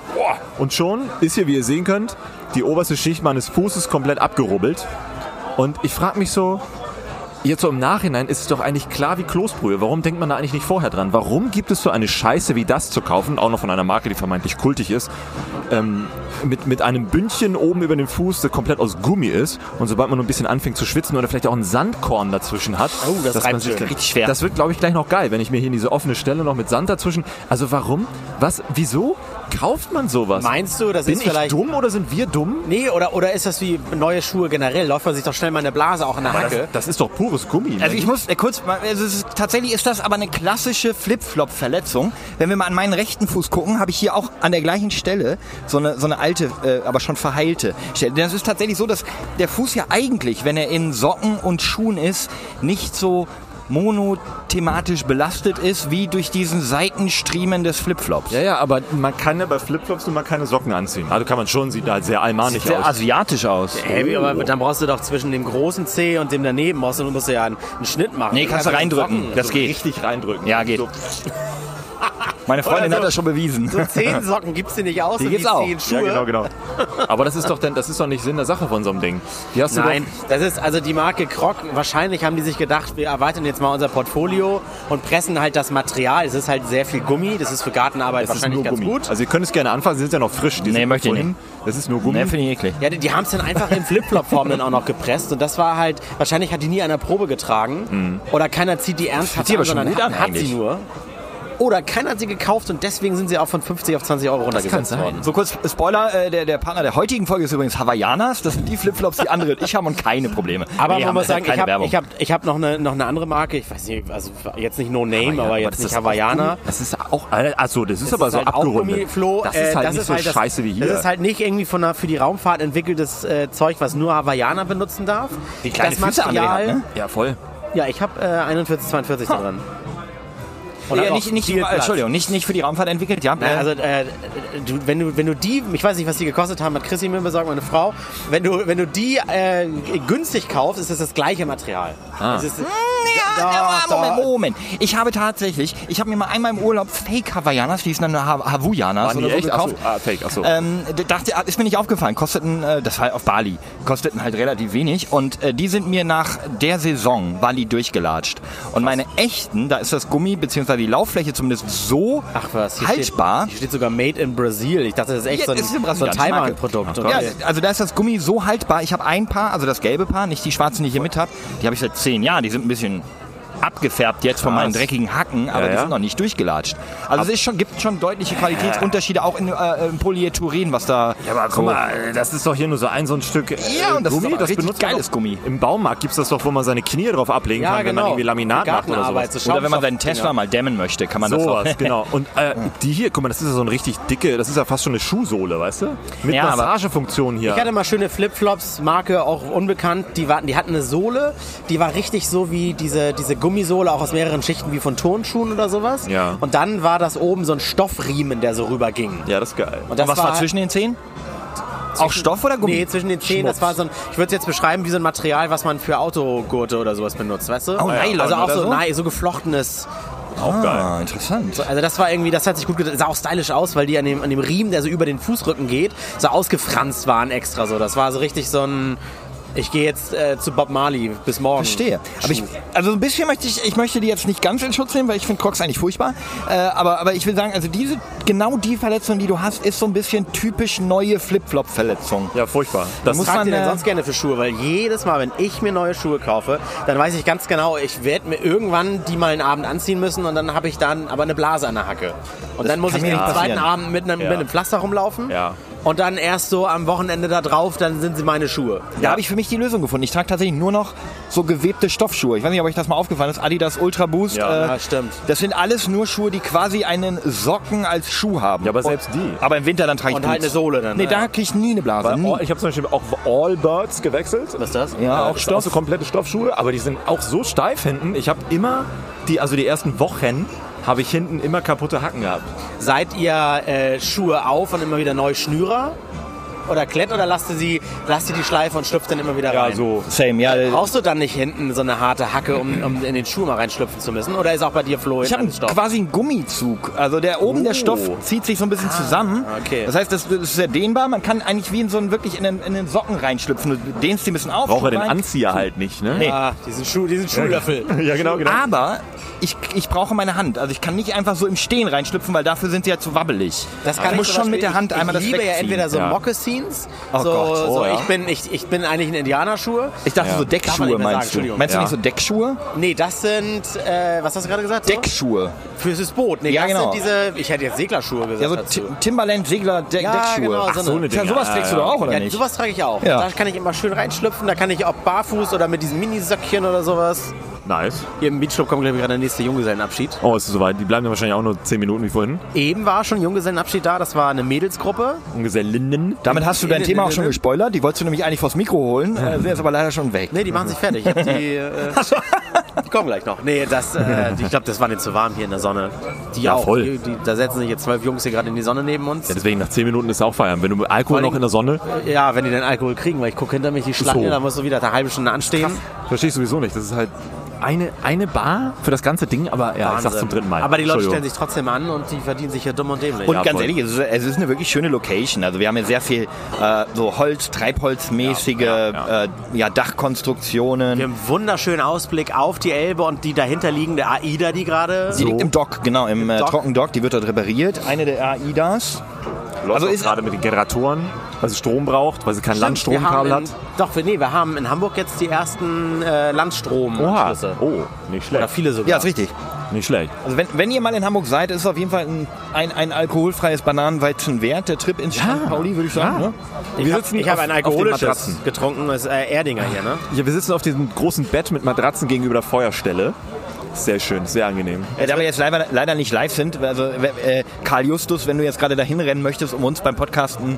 Und schon ist hier, wie ihr sehen könnt, die oberste Schicht meines Fußes komplett abgerubbelt. Und ich frage mich so, jetzt so im Nachhinein ist es doch eigentlich klar wie Kloßbrühe. Warum denkt man da eigentlich nicht vorher dran? Warum gibt es so eine Scheiße wie das zu kaufen, auch noch von einer Marke, die vermeintlich kultig ist, ähm, mit, mit einem Bündchen oben über dem Fuß, das komplett aus Gummi ist und sobald man nur ein bisschen anfängt zu schwitzen oder vielleicht auch ein Sandkorn dazwischen hat, Oh, das dass man sich. Richtig schwer. Das wird, glaube ich, gleich noch geil, wenn ich mir hier in diese offene Stelle noch mit Sand dazwischen. Also warum? Was? Wieso kauft man sowas? Meinst du, das Bin ist ich vielleicht... dumm oder sind wir dumm? Nee, oder, oder ist das wie neue Schuhe generell? Läuft man sich doch schnell mal eine Blase auch in der Das, Hacke? das ist doch pures Gummi. Also ne? ich muss äh, kurz, also ist, tatsächlich ist das aber eine klassische Flip-Flop-Verletzung. Wenn wir mal an meinen rechten Fuß gucken, habe ich hier auch an der gleichen Stelle so eine, so eine alte, äh, aber schon verheilte Stelle. Das ist tatsächlich so, dass der Fuß ja eigentlich, wenn er in Socken und Schuhen ist, nicht so monothematisch belastet ist, wie durch diesen Seitenstriemen des Flipflops. Ja, ja, aber man kann ja bei Flipflops nun mal keine Socken anziehen. Also kann man schon, sieht halt sehr almanig Sieht sehr aus. asiatisch aus. Hey, aber dann brauchst du doch zwischen dem großen C und dem daneben, brauchst du, musst du ja einen, einen Schnitt machen. Nee, kannst du reindrücken. Socken. Das geht. Richtig reindrücken. Ja, geht. So, Meine Freundin so- hat das schon bewiesen. So zehn Socken gibt's dir nicht aus. Die gibt's auch. zehn ja, Schuhe. genau, genau. Aber das ist doch denn, das ist doch nicht Sinn der Sache von so einem Ding. Die hast du Nein, das ist also die Marke Croc. Wahrscheinlich haben die sich gedacht, wir erweitern jetzt mal unser Portfolio und pressen halt das Material. Es ist halt sehr viel Gummi. Das ist für Gartenarbeit ist wahrscheinlich nur ganz Gummi. gut. Also ihr könnt es gerne anfangen, sie sind ja noch frisch. Die Nee, sind möchte ich vorhin. Das ist nur Gummi. Ne, finde ich eklig. Ja, die, die haben es dann einfach in Flip-Flop-Form dann auch noch gepresst und das war halt, wahrscheinlich hat die nie einer Probe getragen oder keiner zieht die ernsthaft an, sondern hat, an hat sie nur. Oder keiner hat sie gekauft und deswegen sind sie auch von 50 auf 20 Euro runtergesetzt worden. So kurz Spoiler, äh, der, der Partner der heutigen Folge ist übrigens Hawaiianas. Das sind die Flipflops, die andere und ich haben und keine Probleme. Aber Nee, man muss sagen, ich habe Werbung. ich hab, ich hab noch, eine, noch eine andere Marke, ich weiß nicht, also jetzt nicht No Name, Ja, aber das jetzt nicht ist auch Hawaiianer. Das ist auch, also das ist Das aber so halt auch abgerundet. Gummifloh. Das ist Äh, halt nicht so das- scheiße wie hier. Das ist halt nicht irgendwie von der, für die Raumfahrt entwickeltes äh, Zeug, was nur Hawaiianer benutzen darf. Die kleine das Füße Material, hat, ne? ja, voll. Ja, ich habe äh, 41, 42 da drin. Und Ja, nicht, nicht. Entschuldigung, nicht, nicht für die Raumfahrt entwickelt, ja. Nein, also äh, du, wenn du wenn du die, ich weiß nicht, was die gekostet haben, hat Chrissy mir besorgt, meine Frau. Wenn du wenn du die äh, günstig kaufst, ist das das gleiche Material. Es ist, ja, Doch, ja, Moment, doch. Moment. Ich habe tatsächlich, ich habe mir mal einmal im Urlaub Fake Hawaiianas, die hießen dann ha Hawaiianas oder so echt? gekauft. Achso, ah, fake, achso. Ähm, d- dachte, ah, ist mir nicht aufgefallen. Kosteten, äh, das war auf Bali, kosteten halt relativ wenig. Und äh, die sind mir nach der Saison, die durchgelatscht. Und meine echten, da ist das Gummi bzw. die Lauffläche zumindest so Ach was, hier haltbar. Steht, hier steht sogar Made in Brazil. Ich dachte, das ist echt Ja, so ein, so ein. Taiwan-Produkt. Ja, Okay. also da ist das Gummi so haltbar. Ich habe ein Paar, also das gelbe Paar, nicht die schwarzen, die ich hier mit habe. Die habe ich seit zehn Jahren. Die sind ein bisschen abgefärbt jetzt von meinen dreckigen Hacken, aber Ja, die ja. sind noch nicht durchgelatscht. Also es ist schon, gibt schon deutliche Qualitätsunterschiede, auch in, äh, im Polyethyren, was da... Ja, aber guck mal, das ist doch hier nur so ein so ein Stück äh, Ja, und das ist Gummi. doch richtig man geiles Gummi. Im Baumarkt gibt's das doch, wo man seine Knie drauf ablegen Ja, kann, wenn man genau. irgendwie Laminat macht oder sowas. so Oder wenn man seinen Tesla mal dämmen möchte, kann man das Sowas, auch. genau. Und äh, die hier, guck mal, das ist ja so eine richtig dicke, das ist ja fast schon eine Schuhsohle, weißt du? Mit Ja, Massagefunktion hier. Ich hatte mal schöne Flipflops, Marke auch unbekannt. Die, war, die hatten eine Sohle, die war richtig so wie diese, diese Gummisohle, auch aus mehreren Schichten wie von Turnschuhen oder sowas. Ja. Und dann war das oben so ein Stoffriemen, der so rüberging. ja, das ist geil. Und das Was war zwischen den Zehen? Auch Stoff oder Gummi? Nee, zwischen den Zehen, das war so ein, ich würde es jetzt beschreiben wie so ein Material, was man für Autogurte oder sowas benutzt, weißt du? Oh, Nylon Also auch oder so, so? nein, so geflochtenes. Auch geil. Ah, interessant. Also das war irgendwie, das hat sich gut gedacht. Sah auch stylisch aus, weil die an dem, an dem Riemen, der so über den Fußrücken geht, so ausgefranst waren extra so. Das war so richtig so ein, ich gehe jetzt äh, zu Bob Marley bis morgen. Verstehe. Aber ich, also ein bisschen möchte ich, ich möchte die jetzt nicht ganz in Schutz nehmen, weil ich finde Crocs eigentlich furchtbar. Äh, aber, aber ich will sagen, also diese, genau die Verletzung, die du hast, ist so ein bisschen typisch neue Flip-Flop-Verletzung. Ja, furchtbar. Das muss Was man, ihr denn äh, sonst gerne für Schuhe? Weil jedes Mal, wenn ich mir neue Schuhe kaufe, dann weiß ich ganz genau, ich werde mir irgendwann die mal einen Abend anziehen müssen und dann habe ich dann aber eine Blase an der Hacke. Und dann muss ich den zweiten. Abend mit einem, Ja. mit einem Pflaster rumlaufen. Ja. Und dann erst so am Wochenende da drauf, dann sind sie meine Schuhe. Da habe ich für mich die Lösung gefunden. Ich trage tatsächlich nur noch so gewebte Stoffschuhe. Ich weiß nicht, ob euch das mal aufgefallen ist. Adidas Ultra Boost. Ja, Ja, stimmt. Das sind alles nur Schuhe, die quasi einen Socken als Schuh haben. Ja, aber selbst die. Aber im Winter dann trage ich Und halt Boots. eine Sohle dann, Nee, ne? da kriege ich nie eine Blase. Weil Nie. All- Ich habe zum Beispiel auch Allbirds gewechselt. Was ist das? Ja, auch Das Stoff. auch so komplette Stoffschuhe, aber die sind auch so steif hinten. Ich habe immer die, also die ersten Wochen habe ich hinten immer kaputte Hacken gehabt. Seid ihr äh, Schuhe auf und immer wieder neu Schnürer? Oder Klett oder lasst ihr, sie, lasst ihr die Schleife und schlüpft dann immer wieder rein? Same, ja. Brauchst du dann nicht hinten so eine harte Hacke, um, um in den Schuh mal reinschlüpfen zu müssen? Oder ist auch bei dir Flo Ich habe quasi einen Gummizug. Also der oben der Oh. Stoff zieht sich so ein bisschen zusammen. okay. Das heißt, das, das ist sehr dehnbar. Man kann eigentlich wie in so einen wirklich in den, in den Socken reinschlüpfen. Du dehnst die ein bisschen auf. Braucht er den rein. Anzieher halt nicht, ne? Nee. Ah, diesen, Schuh, diesen Schuhlöffel. Ja, genau, genau. Aber ich, ich brauche meine Hand. Also ich kann nicht einfach so im Stehen reinschlüpfen, weil dafür sind sie ja zu wabbelig. Das kann ich muss schon mit der Hand ich, einmal ich das liebe ja wegziehen. entweder so Ja. Moccasins, Oh so, Gott, so oh ja. ich, bin, ich, ich bin eigentlich in Indianerschuhe. Ich dachte so Darf man Deckschuhe sagen, meinst du? Meinst du Ja. nicht so Deckschuhe? Nee, das sind, äh, was hast du gerade gesagt? So? Deckschuhe. Fürs das Boot. Nee, Ja, das genau. sind diese, ich hätte jetzt Seglerschuhe gesagt Ja, so dazu. Ti- Timberland Segler De Ja, Deckschuhe. genau, so Ach, eine- ja, Dinger. sowas trägst du Ja, doch auch, oder Ja, nicht? sowas trage ich auch. Ja. Da kann ich immer schön reinschlüpfen. Da kann ich auch barfuß oder mit diesen Minisöckchen oder sowas. Nice. Hier im Beachclub kommt, glaube ich, gerade der nächste Junggesellenabschied. Oh, ist es soweit. Die bleiben dann wahrscheinlich auch nur 10 Minuten wie vorhin. Eben war schon Junggesellenabschied da. Das war eine Mädelsgruppe. Ungesellinnen. Damit hast du dein Thema auch schon gespoilert. Die wolltest du nämlich eigentlich vors Mikro holen. Äh, sie ist aber leider schon weg. Nee, die machen sich fertig. Ich hab die, äh, die kommen gleich noch. Nee, das, äh, ich glaube, das war denen zu warm hier in der Sonne. Die Ja, auch. voll. Die, die, da setzen sich jetzt zwölf Jungs hier gerade in die Sonne neben uns. Ja, deswegen nach 10 Minuten ist auch Feiern. Wenn du Alkohol Vor noch in der Sonne, Ja, wenn die den Alkohol kriegen, weil ich gucke hinter mich die Schlange, So. da musst du wieder eine halbe Stunde anstehen. verstehe ich sowieso nicht. Das ist halt eine, eine Bar für das ganze Ding, aber ja, ich sag's Wahnsinn. zum dritten Mal. Aber die Leute stellen sich trotzdem an und die verdienen sich hier dumm und dämlich. Und Ja, ganz voll. ehrlich, es ist, es ist eine wirklich schöne Location. Also wir haben ja sehr viel äh, so Holz, Treibholzmäßige Ja, ja, ja, Äh, ja, Dachkonstruktionen. Wir haben einen wunderschönen Ausblick auf die Elbe und die dahinterliegende AIDA, die gerade. Sie liegt im Dock, genau, im, äh, Dock. Trockendock. Die wird dort repariert. Eine der AIDAs. Läuft Also gerade mit den Generatoren, weil sie Strom braucht, weil sie kein Wir Landstromkabel haben hat. Doch, wir- nee, wir haben in Hamburg jetzt die ersten äh, Landstrom-Anschlüsse. Oh, nicht schlecht. Oder viele sogar. Ja, ist richtig. Nicht schlecht. Also wenn, wenn ihr mal in Hamburg seid, ist es auf jeden Fall ein, ein, ein alkoholfreies Bananenweizen wert. Der Trip ins St. Pauli, würde ich sagen. Ne? Ich habe sitzen hab auf- ein alkoholisches Matratzen. getrunken, das ist äh, Erdinger hier, ne? Ja, wir sitzen auf diesem großen Bett mit Matratzen gegenüber der Feuerstelle. Sehr schön, sehr angenehm. Äh, da wir jetzt leider, leider nicht live sind, also äh, Karl Justus, wenn du jetzt gerade dahin rennen möchtest, um uns beim Podcasten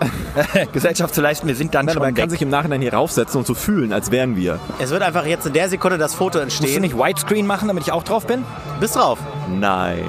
äh, Gesellschaft zu leisten, wir sind dann Nein, aber schon man kann weg. sich im Nachhinein hier raufsetzen und so fühlen, als wären wir. Es wird einfach jetzt in der Sekunde das Foto Musst du entstehen. nicht Widescreen machen, damit ich auch drauf bin? Bist drauf. Nein.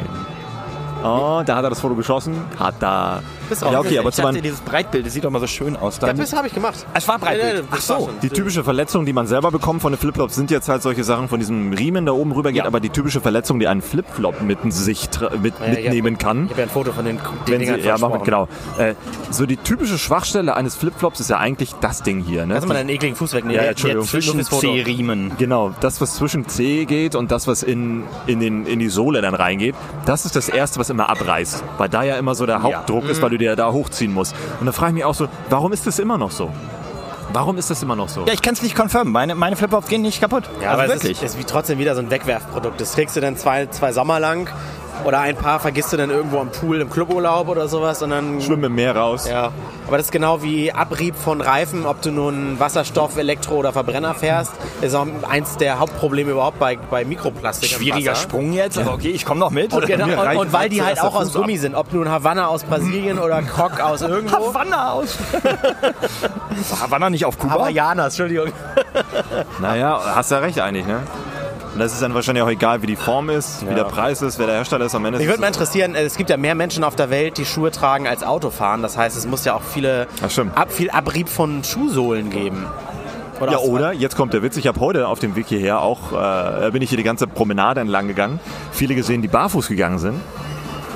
Oh, da hat er das Foto geschossen. Hat er. Bist drauf. Ja, okay, aber ich dachte, dieses Breitbild, das sieht doch mal so schön aus. Da. Ja, das habe ich gemacht. Es war Breitbild. Ja, das Ach war so. die typische Verletzung, die man selber bekommt von den Flipflops, sind jetzt halt solche Sachen von diesem Riemen da oben rüber geht, Ja. aber die typische Verletzung, die einen Flipflop mit sich mit, Ja, hab- mitnehmen kann. Ich habe ja ein Foto von den, den Wenn sie, ja, machen genau. Äh, so die typische Schwachstelle eines Flipflops ist ja eigentlich das Ding hier. Ne? Kannst du mal deinen ekligen Fuß wegnehmen? Ja, ja, Entschuldigung. Zwischen. C-Riemen. Genau, das, was zwischen C geht und das, was in, in, den, in die Sohle dann reingeht, das ist das Erste, was immer abreißt. Weil da ja immer so der Hauptdruck ist, weil du dir da hochziehen musst. Und da frage ich mich auch so, warum ist das immer noch so? Warum ist das immer noch so? Ja, ich kann es nicht confirmen. Meine, meine Flipflops gehen nicht kaputt. Ja, also aber wirklich. es ist, ist wie trotzdem wieder so ein Wegwerfprodukt. Das trägst du dann zwei, zwei Sommer lang oder ein paar vergisst du dann irgendwo am Pool im Cluburlaub oder sowas und dann Schwimmen im Meer raus. Ja, aber das ist genau wie Abrieb von Reifen, ob du nun Wasserstoff, Elektro oder Verbrenner fährst, ist auch eins der Hauptprobleme überhaupt bei, bei Mikroplastik. Schwieriger. Sprung jetzt, aber okay, ich komme noch mit. Und, genau, und, und weil die halt auch aus. Gummi sind, ob nun Havanna aus Brasilien oder Krog aus irgendwo. Havanna aus. Havanna nicht auf Kuba? Hawaiianer, Entschuldigung. Naja, hast ja recht eigentlich, ne? Das ist dann wahrscheinlich auch egal, wie die Form ist, wie der Preis ist, wer der Hersteller ist am Ende. Mich würde mal es- interessieren, es gibt ja mehr Menschen auf der Welt, die Schuhe tragen als Auto fahren. Das heißt, es muss ja auch viele ab, viel Abrieb von Schuhsohlen geben. Ja, aus- oder? Jetzt kommt der Witz. Ich habe heute auf dem Weg hierher auch, äh, bin ich hier die ganze Promenade entlang gegangen. Viele gesehen, die barfuß gegangen sind.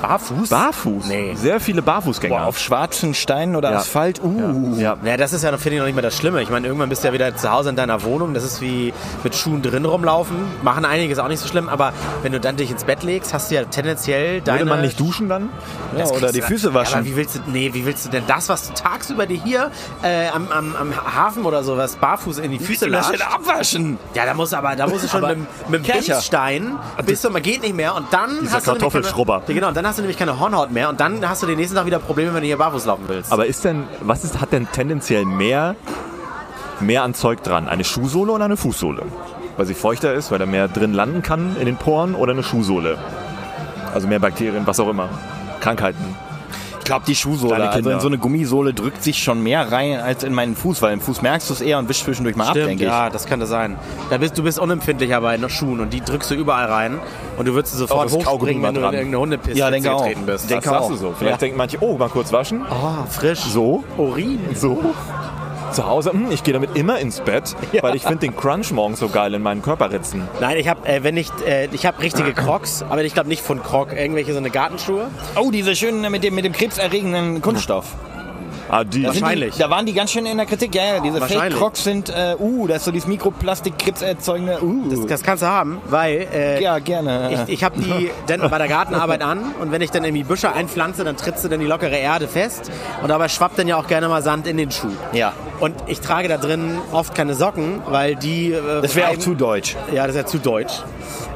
Barfuß? Barfuß? Nee. Sehr viele Barfußgänger. Boah, auf schwarzen Steinen oder Ja. Asphalt? Uh. ja. Naja, das ist ja, finde ich, noch nicht mal das Schlimme. Ich meine, irgendwann bist du ja wieder zu Hause in deiner Wohnung. Das ist wie mit Schuhen drin rumlaufen. Machen einige, ist auch nicht so schlimm. Aber wenn du dann dich ins Bett legst, hast du ja tendenziell deine... Würde man nicht duschen dann? Ja, oder die du- Füße Ja, waschen. aber wie willst du, nee, wie willst du denn das, was du tagsüber dir hier äh, am, am, am Hafen oder sowas barfuß in die Füße denn abwaschen? Ja, da muss aber, da muss du schon mit, dem- mit dem. Bimsstein bis zum, man geht nicht mehr und dann Dieser hast du Kartoffelschrubber. Genau, und dann hast hast du nämlich keine Hornhaut mehr und dann hast du den nächsten Tag wieder Probleme, wenn du hier barfuß laufen willst. Aber ist denn, was ist, hat denn tendenziell mehr, mehr an Zeug dran? Eine Schuhsohle oder eine Fußsohle? Weil sie feuchter ist, weil da mehr drin landen kann in den Poren oder eine Schuhsohle? Also mehr Bakterien, was auch immer. Krankheiten. Ich glaube, die Schuhsohle, also in so eine Gummisohle drückt sich schon mehr rein als in meinen Fuß, weil im Fuß merkst du es eher und wischst zwischendurch mal ab, Stimmt, denke ich. ja, das könnte sein. Da bist, du bist unempfindlicher bei den Schuhen und die drückst du überall rein und du würdest sie sofort das Kaugummi hochspringen, wenn du mal in dran. irgendeine Hundepiste Ja, denke auch. getreten bist. Denke Das sagst auch. du so. Vielleicht Ja. denken manche, oh, mal kurz waschen. Oh, frisch. So, Urin. so. Zu Hause, hm, ich gehe damit immer ins Bett, Ja. weil ich finde den Crunch morgens so geil in meinen Körperritzen. Nein, ich habe, äh, wenn nicht, äh, ich habe richtige Crocs, aber ich glaube nicht von Croc, irgendwelche so eine Gartenschuhe. Oh, diese schönen mit dem, mit dem krebserregenden Kunststoff. Ah, die. Da Wahrscheinlich. Die, da waren die ganz schön in der Kritik. Ja, ja diese Wahrscheinlich. Fake-Crocs sind, äh, uh, das ist so dieses Mikroplastik, krebserzeugende, uh. Das, das kannst du haben, weil äh, ja, gerne. ich, ich habe die dann bei der Gartenarbeit an und wenn ich dann irgendwie Büsche einpflanze, dann trittst du dann die lockere Erde fest und dabei schwappt dann ja auch gerne mal Sand in den Schuh. Ja. Und ich trage da drin oft keine Socken, weil die... Äh, das wäre auch zu deutsch. Ja, das ist ja zu deutsch.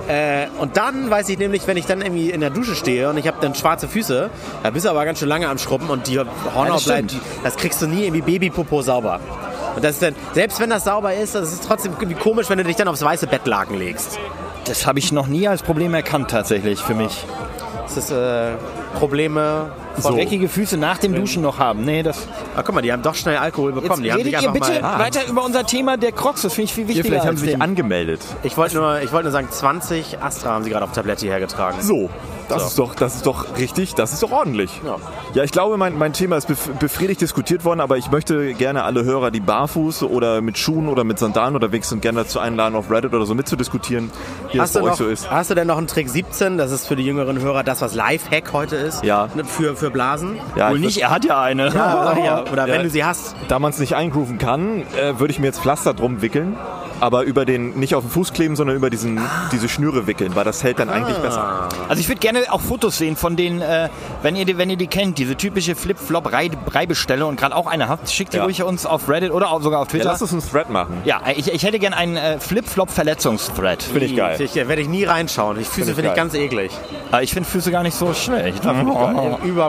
Äh, und dann weiß ich nämlich, wenn ich dann irgendwie in der Dusche stehe und ich habe dann schwarze Füße, da bist du aber ganz schön lange am Schrubben und die Hornhaut das bleibt, das kriegst du nie irgendwie Babypopo sauber. Und das ist dann, selbst wenn das sauber ist, das ist trotzdem irgendwie komisch, wenn du dich dann aufs weiße Bettlaken legst. Das habe ich noch nie als Problem erkannt, tatsächlich, für mich. Das ist äh, Probleme. So. Dreckige Füße nach dem Duschen noch haben. Nee, das. Ah, guck mal, die haben doch schnell Alkohol bekommen. die haben redet ihr bitte mal. weiter über unser Thema der Crocs. Das finde ich viel Hier, wichtiger. vielleicht haben sie sich angemeldet. Ich wollte nur, ich wollte nur sagen, 20 Astra haben sie gerade auf Tablette hierher getragen. So, das, So. Ist doch, das ist doch richtig, das ist doch ordentlich. Ja. Ja, ich glaube, mein, mein Thema ist bef befriedigt diskutiert worden, aber ich möchte gerne alle Hörer, die barfuß oder mit Schuhen oder mit Sandalen unterwegs sind, gerne dazu einladen, auf Reddit oder so mitzudiskutieren, wie Hast das bei noch, euch so ist. hast du denn noch einen Trick 17? Das ist für die jüngeren Hörer das, was Lifehack heute ist. Ja. Für, für Blasen. Ja, Wohl ich nicht, er hat ja eine. Ja, ich ja. Oder Ja. wenn du sie hast. Da man es nicht eingrooven kann, äh, würde ich mir jetzt Pflaster drum wickeln, aber über den, nicht auf den Fuß kleben, sondern über diesen, diese Schnüre wickeln, weil das hält dann eigentlich besser. Also ich würde gerne auch Fotos sehen von den, äh, wenn, ihr die, wenn ihr die kennt, diese typische Flip-Flop-Reibestelle und gerade auch eine habt, schickt die Ja. ruhig uns auf Reddit oder auch sogar auf Ja, Twitter. lass uns einen Thread machen. Ja, ich, ich hätte gerne einen äh, Flip-Flop-Verletzungsthread. Finde ich geil. Ich, werde ich nie reinschauen. Ich Füße ich finde ich geil. ganz eklig. Aber ich finde Füße gar nicht so schlecht.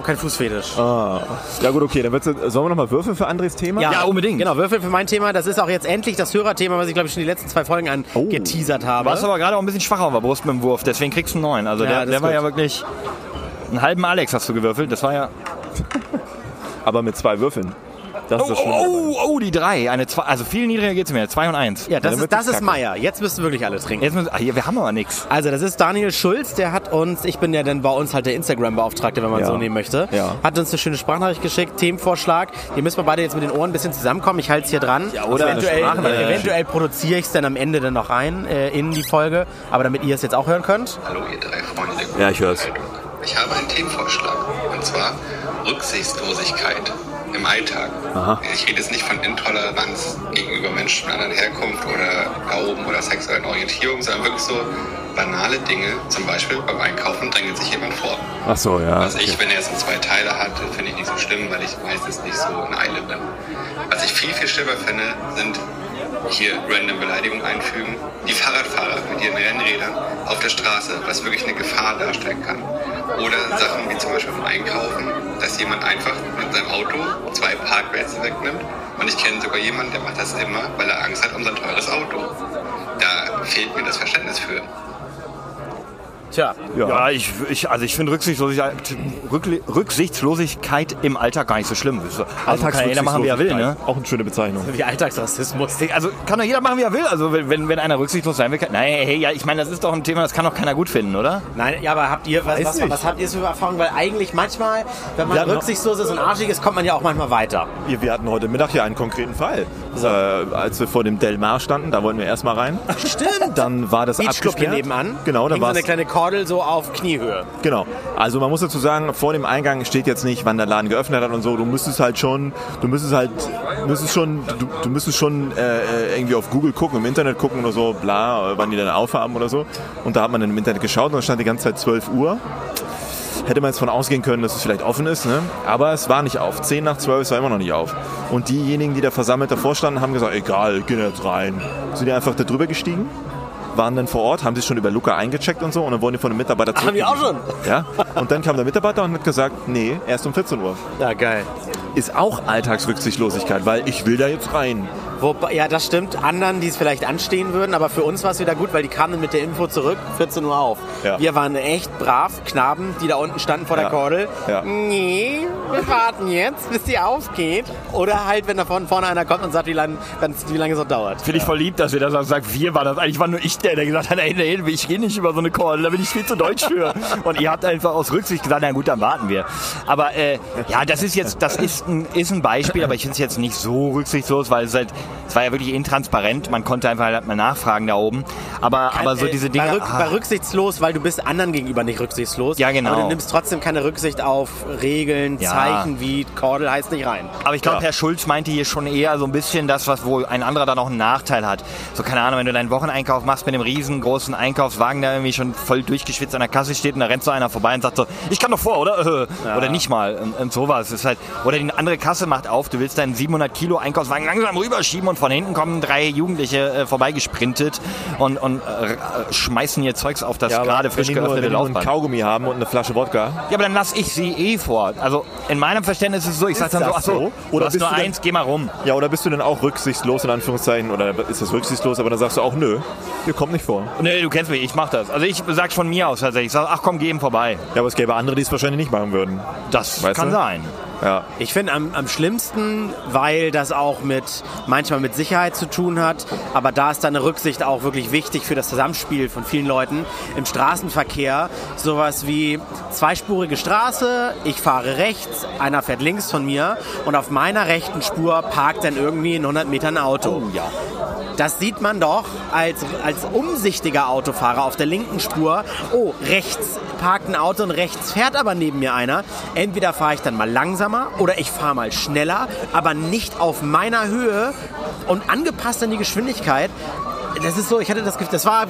Überhaupt kein Fußfetisch. Ja gut, okay, dann wird's, sollen wir nochmal würfeln für Andres Thema? Ja, unbedingt. Genau, Würfel für mein Thema. Das ist auch jetzt endlich das Hörerthema, was ich glaube ich schon die letzten zwei Folgen angeteasert habe. Du warst aber gerade auch ein bisschen schwach auf der Brust mit dem Wurf, deswegen kriegst du einen neuen. Also Ja, der, der war gut. ja wirklich... Einen halben Alex hast du gewürfelt, das war ja... Aber mit zwei Würfeln. Das ist Oh, das Schlimme. oh, oh, die drei. Eine zwei, also viel niedriger geht's mehr. Zwei und eins. ja, das dann ist, das ist. Meier. Jetzt müssen wirklich alle trinken. Jetzt müssen, ah, hier, wir haben aber nichts. Also das ist Daniel Schulz, der hat uns, ich bin ja dann bei uns halt der Instagram-Beauftragte, wenn man Ja. so nehmen möchte, Ja. hat uns eine schöne Sprachnachricht geschickt, Themenvorschlag. Hier müssen wir beide jetzt mit den Ohren ein bisschen zusammenkommen. Ich halte es hier dran. Ja, oder eine eventuell, äh, eventuell produziere ich es dann am Ende dann noch rein äh, in die Folge, aber damit ihr es jetzt auch hören könnt. Hallo ihr drei Freunde Ja, ich hör's. Unterhaltung. Ich habe einen Themenvorschlag und zwar Rücksichtslosigkeit im Alltag. Ich rede jetzt nicht von Intoleranz gegenüber Menschen mit anderen Herkunft oder Glauben oder sexuellen Orientierung, sondern wirklich so banale Dinge. Zum Beispiel beim Einkaufen drängelt sich jemand vor. Ach so, ja. Was ich, wenn er jetzt in zwei Teile hat, finde ich nicht so schlimm, weil ich meistens nicht so in Eile bin. Was ich viel, viel schlimmer finde, sind hier random Beleidigungen einfügen. Die Fahrradfahrer mit ihren Rennrädern auf der Straße, was wirklich eine Gefahr darstellen kann. Oder Sachen wie zum Beispiel beim Einkaufen, dass jemand einfach mit seinem Auto zwei Parkplätze wegnimmt. Und ich kenne sogar jemanden, der macht das immer, weil er Angst hat um sein teures Auto. Da fehlt mir das Verständnis für. Tja, Ja, ich, ich, also ich finde Rücksichtslosigkeit, Rück, Rücksichtslosigkeit im Alltag gar nicht so schlimm. Also kann ja jeder machen, wie er will, ne? Auch eine schöne Bezeichnung. wie Alltagsrassismus. Also kann doch jeder machen, wie er will. Also wenn, wenn- einer rücksichtslos sein will, kann, nein, hey, ja, ich meine, das ist doch ein Thema, das kann doch keiner gut finden, oder? Nein, ja, aber habt ihr, was, was, was habt ihr so für Erfahrungen? Weil eigentlich manchmal, wenn man hatten- rücksichtslos ist und arschig ist, kommt man ja auch manchmal weiter. Wir, wir hatten heute Mittag ja einen konkreten Fall. Äh, als wir vor dem Del Mar standen, da wollten wir erstmal rein. Stimmt. Dann war das Beachclub hier abgesperrt. nebenan. Genau, da Hing so war eine kleine Kordel so auf Kniehöhe. Genau. Also man muss dazu sagen, vor dem Eingang steht jetzt nicht, wann der Laden geöffnet hat und so. Du müsstest halt schon, du müsstest halt, müsstest schon, du, du müsstest schon äh, irgendwie auf Google gucken, im Internet gucken oder so, bla, äh, wann die dann aufhaben oder so. Und da hat man dann im Internet geschaut und da stand die ganze Zeit 12 Uhr. Hätte man jetzt von ausgehen können, dass es vielleicht offen ist, ne? aber es war nicht auf. 10 nach 12, es war immer noch nicht auf. Und diejenigen, die da versammelt davor standen, haben gesagt, egal, gehen jetzt rein. Sind die einfach da drüber gestiegen waren dann vor Ort, haben sich schon über Luca eingecheckt und so und dann wurden die von dem Mitarbeiter Haben die auch schon? Ja. Und dann kam der Mitarbeiter und hat gesagt, nee, erst um 14 Uhr. Ja, geil. Ist auch Alltagsrücksichtslosigkeit, weil ich will da jetzt rein. Wobei, ja, das stimmt. Anderen, die es vielleicht anstehen würden, aber für uns war es wieder gut, weil die kamen dann mit der Info zurück, 14 Uhr auf. Ja. Wir waren echt brav, Knaben, die da unten standen vor Ja. der Kordel. Ja. Nee, wir warten jetzt, bis die aufgeht. Oder halt, wenn da von vorne einer kommt und sagt, wie lange wie lange es noch dauert. Finde ich voll lieb, dass wir das sagen. Wir waren das. Eigentlich war nur ich der, der gesagt hat, ey, nee, ich gehe nicht über so eine Call, da bin ich viel zu deutsch für. Und ihr habt einfach aus Rücksicht gesagt, na gut, dann warten wir. Aber äh, ja, das ist jetzt, das ist ein, ist ein Beispiel, aber ich finde es jetzt nicht so rücksichtslos, weil es halt, es war ja wirklich intransparent. Man konnte einfach halt mal nachfragen da oben. Aber, aber so Äh, diese Dinge. War, rück, ah, war rücksichtslos, weil du bist anderen gegenüber nicht rücksichtslos. Ja, genau. Aber du nimmst trotzdem keine Rücksicht auf Regeln, Ja. Zeichen wie Kordel heißt nicht rein. Aber ich glaube, Ja. Herr Schulz meinte hier schon eher so ein bisschen das, was wohl ein anderer dann auch einen Nachteil hat. So, keine Ahnung, wenn du deinen Wocheneinkauf machst mit einem riesengroßen Einkaufswagen, der irgendwie schon voll durchgeschwitzt an der Kasse steht und da rennt so einer vorbei und sagt so, ich kann doch vor, oder? Äh, Oder nicht mal. Und, und sowas. Ist halt, oder die andere Kasse macht auf, du willst deinen 700 Kilo Einkaufswagen langsam rüberschieben und von hinten kommen drei Jugendliche äh, vorbeigesprintet und, und äh, schmeißen ihr Zeugs auf das gerade frisch wenn die nur, geöffnete wenn die nur Laufband. Kaugummi haben und eine Flasche Wodka. Ja, aber dann lass ich sie eh vor. Also in meinem Verständnis ist es so, ich sag dann so, ach so, oder du hast nur du denn- eins, geh mal rum. Ja, oder bist du denn auch rücksichtslos in Anführungszeichen? Oder ist das rücksichtslos, aber dann sagst du auch, nö, ihr kommt nicht vor. Nee, du kennst mich, ich mach das. Also ich sag von mir aus tatsächlich, ich sag, ach komm, geh ihm vorbei. Ja, aber es gäbe andere, die es wahrscheinlich nicht machen würden. Das Weißt kann du? sein. Ja. Ich finde am, am schlimmsten, weil das auch mit manchmal mit Sicherheit zu tun hat, aber da ist dann eine Rücksicht auch wirklich wichtig für das Zusammenspiel von vielen Leuten im Straßenverkehr. Sowas wie zweispurige Straße, ich fahre rechts, einer fährt links von mir und auf meiner rechten Spur parkt dann irgendwie in 100 Metern ein Auto. ja. Das sieht man doch als, als umsichtiger Autofahrer auf der linken Spur. Oh, rechts parkt ein Auto und rechts fährt aber neben mir einer. Entweder fahre ich dann mal langsamer oder ich fahre mal schneller, aber nicht auf meiner Höhe und angepasst an die Geschwindigkeit. Das ist so, ich hatte das Gefühl, das war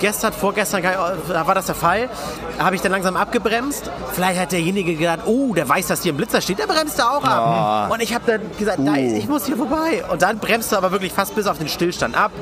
gestern, vorgestern, da war das der Fall. Da habe ich dann langsam abgebremst. Vielleicht hat derjenige gedacht, oh, der weiß, dass hier ein Blitzer steht, der bremst da auch ab. Und ich habe dann gesagt, nein, ich muss hier vorbei. Und dann bremst du aber wirklich fast bis auf den Stillstand ab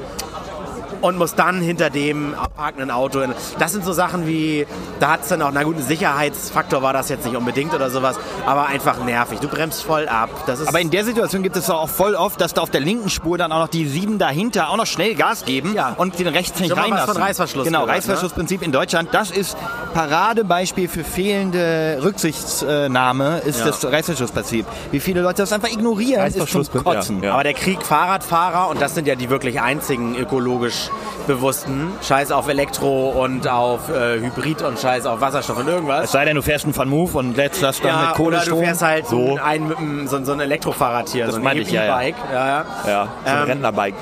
und muss dann hinter dem abparkenden Auto. In. Das sind so Sachen wie, da hat es dann auch, na gut, ein Sicherheitsfaktor war das jetzt nicht unbedingt oder sowas, aber einfach nervig. Du bremst voll ab. Das ist Aber in der Situation gibt es doch auch voll oft, dass da auf der linken Spur dann auch noch die sieben dahinter auch noch schnell Gas geben Ja. und den rechts nicht mal was reinlassen. von Reißverschluss Genau, gehört, ne? Reißverschlussprinzip in Deutschland. Das ist Paradebeispiel für fehlende Rücksichtnahme, ist Ja. das Reißverschlussprinzip. Wie viele Leute das einfach ignorieren, ist zum Reißverschlussprinzip, Kotzen. ja. Aber der Krieg Fahrradfahrer, und das sind ja die wirklich einzigen ökologisch bewussten, scheiß auf Elektro und auf äh, Hybrid und scheiß auf Wasserstoff und irgendwas. Es sei denn, du fährst einen Van Move und lädst das dann mit oder du Kohlestrom. fährst halt So. ein, einem, so, so ein Elektrofahrrad hier, so ein meinte ich, ja, ja. E-Bike. Ja, ja. Ja, so ein Ähm, Rentnerbike.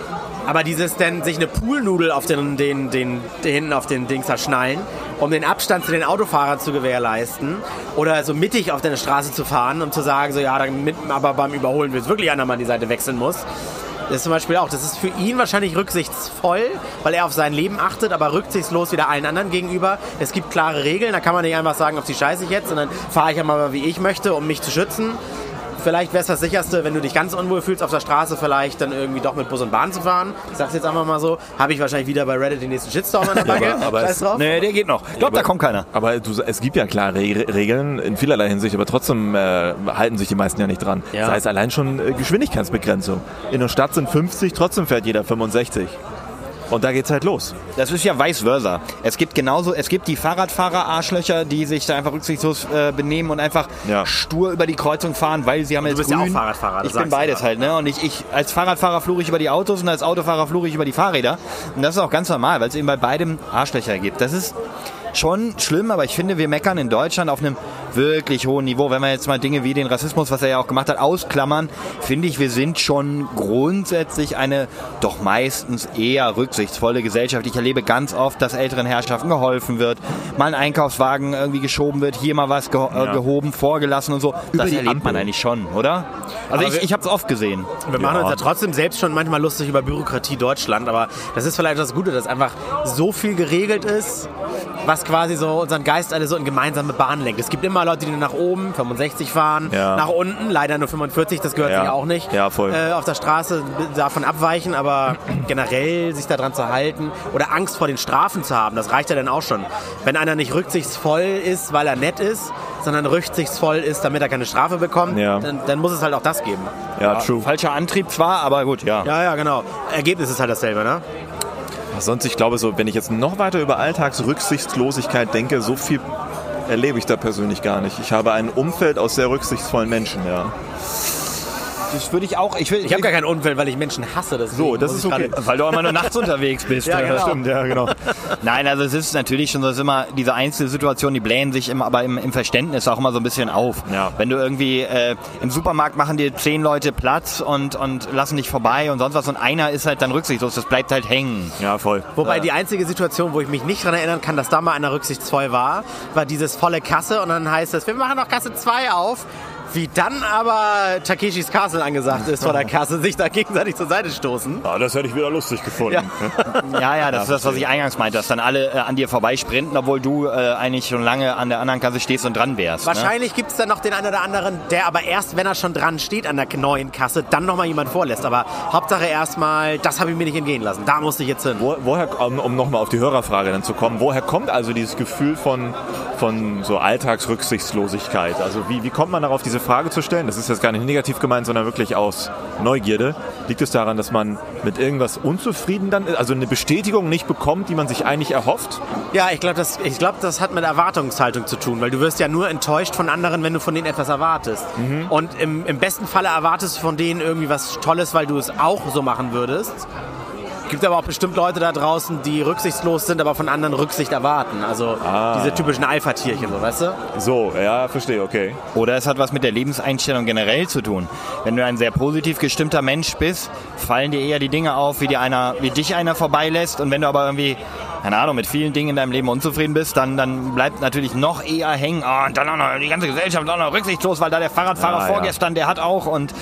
Aber dieses denn sich eine Poolnudel auf den, den, den, den hinten auf den Dings schnallen, um den Abstand zu den Autofahrern zu gewährleisten oder so mittig auf der Straße zu fahren, um zu sagen, so ja, damit, aber beim Überholen wird wirklich einer mal die Seite wechseln muss. Das ist zum Beispiel auch, das ist für ihn wahrscheinlich rücksichtsvoll, weil er auf sein Leben achtet, aber rücksichtslos wieder allen anderen gegenüber. Es gibt klare Regeln, da kann man nicht einfach sagen, auf die scheiße ich jetzt, sondern fahre ich einmal wie ich möchte, um mich zu schützen. Vielleicht wäre es das sicherste, wenn du dich ganz unwohl fühlst auf der Straße, vielleicht dann irgendwie doch mit Bus und Bahn zu fahren. Ich sag's jetzt einfach mal so. Habe ich wahrscheinlich wieder bei Reddit den nächsten Shitstorm an der Backe. aber- aber Scheiß es- drauf. Nee, der geht noch. Ich glaube, da kommt keiner. Aber du, es gibt ja klare Re Regeln in vielerlei Hinsicht, aber trotzdem äh, halten sich die meisten ja nicht dran. Ja. Sei es allein schon äh, Geschwindigkeitsbegrenzung. In der Stadt sind 50, trotzdem fährt jeder 65. Und da geht's halt los. Das ist ja vice versa. Es gibt genauso, es gibt die Fahrradfahrer-Arschlöcher, die sich da einfach rücksichtslos äh, benehmen und einfach Ja. stur über die Kreuzung fahren, weil sie haben jetzt bist ja grün. auch Fahrradfahrer, das Ich bin du beides ja. halt, ne? Und ich, ich als Fahrradfahrer fluche ich über die Autos und als Autofahrer fluche ich über die Fahrräder. Und das ist auch ganz normal, weil es eben bei beidem Arschlöcher gibt. Das ist schon schlimm, aber ich finde, wir meckern in Deutschland auf einem wirklich hohen Niveau. Wenn wir jetzt mal Dinge wie den Rassismus, was er ja auch gemacht hat, ausklammern, finde ich, wir sind schon grundsätzlich eine doch meistens eher rücksichtsvolle Gesellschaft. Ich erlebe ganz oft, dass älteren Herrschaften geholfen wird, mal ein Einkaufswagen irgendwie geschoben wird, hier mal was geho äh, gehoben, vorgelassen und so. das erlebt man Ampel. eigentlich schon, oder? Also Aber ich, ich habe es oft gesehen. Wir machen uns ja trotzdem selbst schon manchmal lustig über Bürokratie Deutschland, aber das ist vielleicht das Gute, dass einfach so viel geregelt ist was quasi so unseren Geist alle so in gemeinsame Bahnen lenkt. Es gibt immer Leute, die nur nach oben 65 fahren, Ja. nach unten leider nur 45, das gehört Ja. sich auch nicht. Ja, voll. Äh, auf der Straße davon abweichen, aber generell sich daran zu halten oder Angst vor den Strafen zu haben, das reicht ja dann auch schon. Wenn einer nicht rücksichtsvoll ist, weil er nett ist, sondern rücksichtsvoll ist, damit er keine Strafe bekommt, Ja. dann, dann muss es halt auch das geben. Ja, true. Falscher Antrieb zwar, aber gut, ja. Ja, ja, genau. Ergebnis ist halt dasselbe, ne? Sonst, ich glaube, so, wenn ich jetzt noch weiter über Alltagsrücksichtslosigkeit denke, so viel erlebe ich da persönlich gar nicht. Ich habe ein Umfeld aus sehr rücksichtsvollen Menschen, ja. Das würde ich auch. Ich, will, Ich habe gar keinen Unfall, weil ich Menschen hasse. Deswegen So, das ist okay. weil du immer nur nachts unterwegs bist. Ja, genau. Stimmt, ja, genau. Nein, also es ist natürlich schon so, ist immer diese Einzelsituation, die blähen sich immer, aber im, im Verständnis auch immer so ein bisschen auf. Ja. Wenn du irgendwie äh, im Supermarkt machen dir zehn Leute Platz und, und lassen dich vorbei und sonst was und einer ist halt dann rücksichtslos, das bleibt halt hängen. Ja, voll. Wobei die einzige Situation, wo ich mich nicht daran erinnern kann, dass da mal einer rücksichtsvoll war, war dieses volle Kasse und dann heißt es, wir machen noch Kasse 2 auf. Wie dann aber Takeshis Castle angesagt ist vor der Kasse, sich da gegenseitig zur Seite stoßen. Ah, das hätte ich wieder lustig gefunden. Ja. Ja, ja, das ist das, was ich eingangs meinte, dass dann alle äh, an dir vorbeisprinten, obwohl du äh, eigentlich schon lange an der anderen Kasse stehst und dran wärst. Ne? Wahrscheinlich gibt es dann noch den einen oder anderen, der aber erst, wenn er schon dran steht an der neuen Kasse, dann nochmal jemand vorlässt. Aber Hauptsache erstmal, das habe ich mir nicht entgehen lassen. Da musste ich jetzt hin. Wo, woher, um, um nochmal auf die Hörerfrage dann zu kommen, woher kommt also dieses Gefühl von, von so Alltagsrücksichtslosigkeit? Also wie, wie kommt man darauf, diese Frage zu stellen? Das ist jetzt gar nicht negativ gemeint, sondern wirklich aus Neugierde. Liegt es daran, dass man mit irgendwas unzufrieden dann ist, also eine Bestätigung nicht bekommt, die man sich eigentlich erhofft? Ja, ich glaube, das, ich glaub, das hat mit Erwartungshaltung zu tun, weil du wirst ja nur enttäuscht von anderen, wenn du von denen etwas erwartest. Und im, im besten Falle erwartest du von denen irgendwie was Tolles, weil du es auch so machen würdest. Gibt aber auch bestimmt Leute da draußen, die rücksichtslos sind, aber von anderen Rücksicht erwarten. Also diese typischen Alpha-Tierchen, so, weißt du? So, ja, verstehe, okay. Oder es hat was mit der Lebenseinstellung generell zu tun. Wenn du ein sehr positiv gestimmter Mensch bist, fallen dir eher die Dinge auf, wie, dir einer, wie dich einer vorbeilässt. Und wenn du aber irgendwie, keine Ahnung, mit vielen Dingen in deinem Leben unzufrieden bist, dann, dann bleibt natürlich noch eher hängen. Oh, und dann auch noch die ganze Gesellschaft auch noch rücksichtslos, weil da der Fahrradfahrer Ja, ja. vorgestern, der hat auch. Und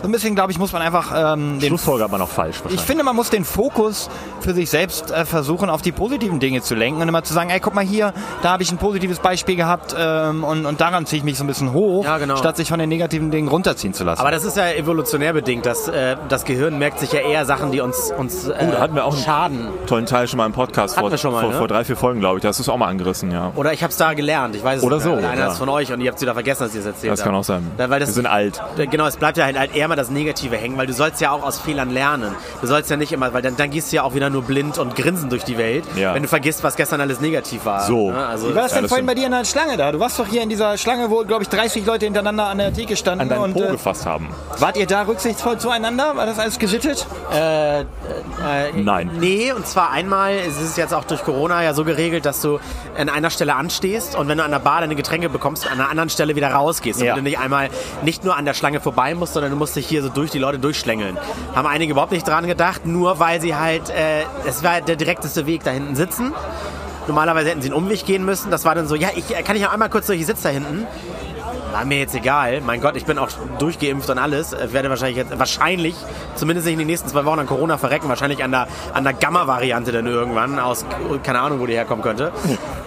so ein bisschen, glaube ich, muss man einfach ähm, den Schlussfolger aber noch falsch ich finde, man muss den Fokus für sich selbst äh, versuchen, auf die positiven Dinge zu lenken und immer zu sagen, ey, guck mal hier, da habe ich ein positives Beispiel gehabt ähm, und, und daran ziehe ich mich so ein bisschen hoch, Ja, genau. statt sich von den negativen Dingen runterziehen zu lassen. Aber das ist ja evolutionär bedingt. Das, äh, das Gehirn merkt sich ja eher Sachen, die uns, uns äh, Oh, da hatten wir auch einen schaden. tollen Teil schon mal im Podcast Hatten vor, wir schon mal, vor, ne? vor drei, vier Folgen, glaube ich. Da hast du es auch mal angerissen, ja. Oder ich habe es da gelernt. Ich weiß es Oder nicht so, Einer ja. ist von euch und ihr habt es wieder vergessen, dass ihr es erzählt Das kann auch sein. Da, weil das, Wir sind alt. Genau, es bleibt ja halt, halt eher mal das Negative hängen, weil du sollst ja auch aus Fehlern lernen. Du sollst ja nicht immer, weil dann, dann gehst du ja auch wieder nur blind und grinsend durch die Welt, Ja. wenn du vergisst, was gestern alles negativ war. So. Ne? Also, Wie war das Ja, denn das vorhin stimmt. bei dir in der Schlange da? Du warst doch hier in dieser Schlange, wo, glaube ich, 30 Leute hintereinander an der Theke standen. An deinen und, Po äh, gefasst haben. wart ihr da rücksichtsvoll zueinander? War das alles gesittet? Äh, äh, Nein. Nee, und zwar einmal, es ist jetzt auch durch Corona ja so geregelt, dass du an einer Stelle anstehst und wenn du an der Bar deine Getränke bekommst, an einer anderen Stelle wieder rausgehst. Ja. Du nicht einmal nicht nur an der Schlange vorbei musst, sondern du musst dich hier so durch die Leute durchschlängeln. Haben einige überhaupt nicht dran gedacht, nur weil sie halt, äh, es war der direkteste Weg da hinten sitzen. Normalerweise hätten sie einen Umweg gehen müssen. Das war dann so, ja, ich kann ich ja einmal kurz durch, ich sitze da hinten. War mir jetzt egal. Mein Gott, ich bin auch durchgeimpft und alles. Ich werde wahrscheinlich jetzt, wahrscheinlich, zumindest nicht in den nächsten zwei Wochen an Corona verrecken. Wahrscheinlich an der, an der Gamma-Variante dann irgendwann aus, keine Ahnung, wo die herkommen könnte.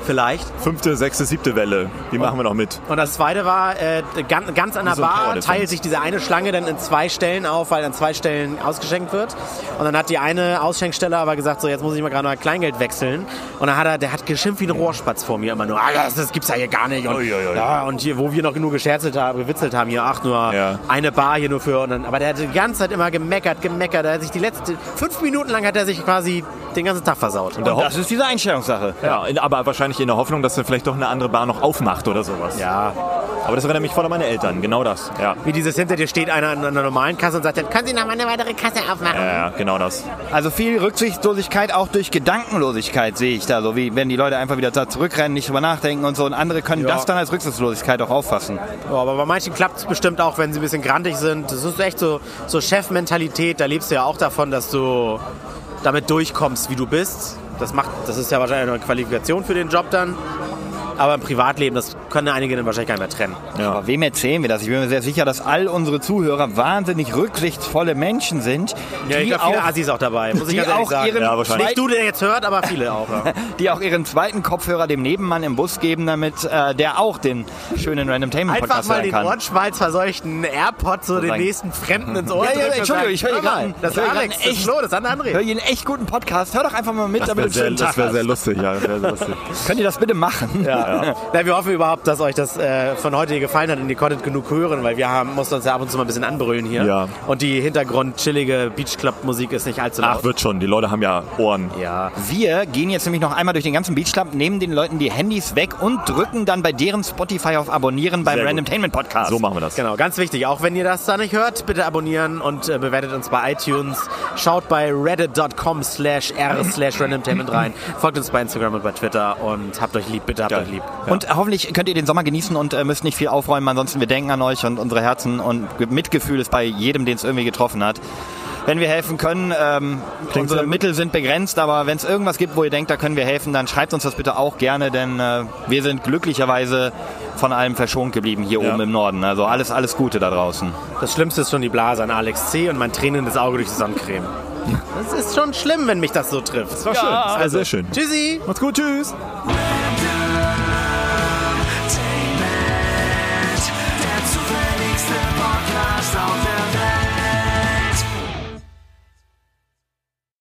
Vielleicht. Fünfte, sechste, siebte Welle. Die machen wir noch mit. Und das zweite war, äh, ganz, ganz an der so Bar teilt sich diese eine Schlange dann in zwei Stellen auf, weil an zwei Stellen ausgeschenkt wird. Und dann hat die eine Ausschenkstelle aber gesagt, so jetzt muss ich mal gerade mal Kleingeld wechseln. Und dann hat er, der hat geschimpft wie ein Rohrspatz vor mir immer nur, ah, das, das gibt's ja hier gar nicht. Und, Ui, ui, ui. Ja, und hier, wo wir noch genug gescherzelt haben, gewitzelt haben, hier, ach, nur Ja. eine Bar hier nur für. Und dann, aber der hat die ganze Zeit immer gemeckert, gemeckert. Er hat sich die letzte, fünf Minuten lang hat er sich quasi den ganzen Tag versaut. Und das ist diese Einstellungssache. Ja, in, aber wahrscheinlich in der Hoffnung, dass dann vielleicht doch eine andere Bar noch aufmacht oder sowas. Ja. Aber das erinnert mich voll an meine Eltern. Genau das. Ja. Wie dieses hinter dir steht einer an einer normalen Kasse und sagt dann, können Sie noch mal eine weitere Kasse aufmachen? Ja, ja, genau das. Also viel Rücksichtslosigkeit auch durch Gedankenlosigkeit sehe ich da. So wie wenn die Leute einfach wieder da zurückrennen, nicht drüber nachdenken und so. Und andere können Ja. das dann als Rücksichtslosigkeit auch auffassen. Ja, aber bei manchen klappt es bestimmt auch, wenn sie ein bisschen grantig sind. Das ist echt so, so Chefmentalität. Da lebst du ja auch davon, dass du damit durchkommst, wie du bist. Das, macht, das ist ja wahrscheinlich eine Qualifikation für den Job dann. Aber im Privatleben, das können einige dann wahrscheinlich gar nicht mehr trennen. Aber wem erzählen wir das? Ich bin mir sehr sicher, dass all unsere Zuhörer wahnsinnig rücksichtsvolle Menschen sind, Ja, ich die, glaube, viele auch, Assis auch dabei, muss ich die ganz ehrlich auch sagen. ihren Ja. Nicht du, der jetzt hört, aber viele auch. Ja. die auch ihren zweiten Kopfhörer dem Nebenmann im Bus geben, damit äh, der auch den schönen Random Tainment Einfach Podcast mal hören den kann. Ohrenschmalz verseuchten AirPod so den sagen. nächsten Fremden ins Ohr Ja, ja, Entschuldigung, ich höre hier mal, gerade Das ich höre ist hier Alex, gerade das ist echt- Flo, das ist ein Hör André. hier einen echt guten Podcast. Hör doch einfach mal mit, Das damit wäre du sehr, einen schönen das Tag wär sehr lustig, ja. Wär sehr lustig. Könnt ihr das bitte machen? Na, wir hoffen überhaupt, dass euch das äh, von heute hier gefallen hat und ihr konntet genug hören, weil wir haben, mussten uns ja ab und zu mal ein bisschen anbrüllen hier. Ja. Und die Hintergrund-chillige Beachclub-Musik ist nicht allzu laut. Ach, wird schon. Die Leute haben ja Ohren. ja. Wir gehen jetzt nämlich noch einmal durch den ganzen Beach Club, nehmen den Leuten die Handys weg und drücken dann bei deren Spotify auf Abonnieren beim Sehr. Random Tainment Podcast. So machen wir das. Genau, ganz wichtig. Auch wenn ihr das da nicht hört, bitte abonnieren und äh, bewertet uns bei iTunes. Schaut bei reddit.com slash r slash randomtainment rein. Folgt uns bei Instagram und bei Twitter und habt euch lieb, bitte habt Geil. euch lieb. Und hoffentlich könnt ihr den Sommer genießen und äh, müsst nicht viel aufräumen. Ansonsten, wir denken an euch und unsere Herzen und Mitgefühl ist bei jedem, den es irgendwie getroffen hat. Wenn wir helfen können, ähm, unsere. Mittel sind begrenzt, aber wenn es irgendwas gibt, wo ihr denkt, da können wir helfen, dann schreibt uns das bitte auch gerne, denn äh, wir sind glücklicherweise von allem verschont geblieben hier Ja. oben im Norden. Also alles, alles Gute da draußen. Das Schlimmste ist schon die Blase an Alex C. und mein tränendes Auge durch die Sonnencreme. Das ist schon schlimm, wenn mich das so trifft. Das war schön. Das war sehr schön. Tschüssi! Macht's gut. Tschüss.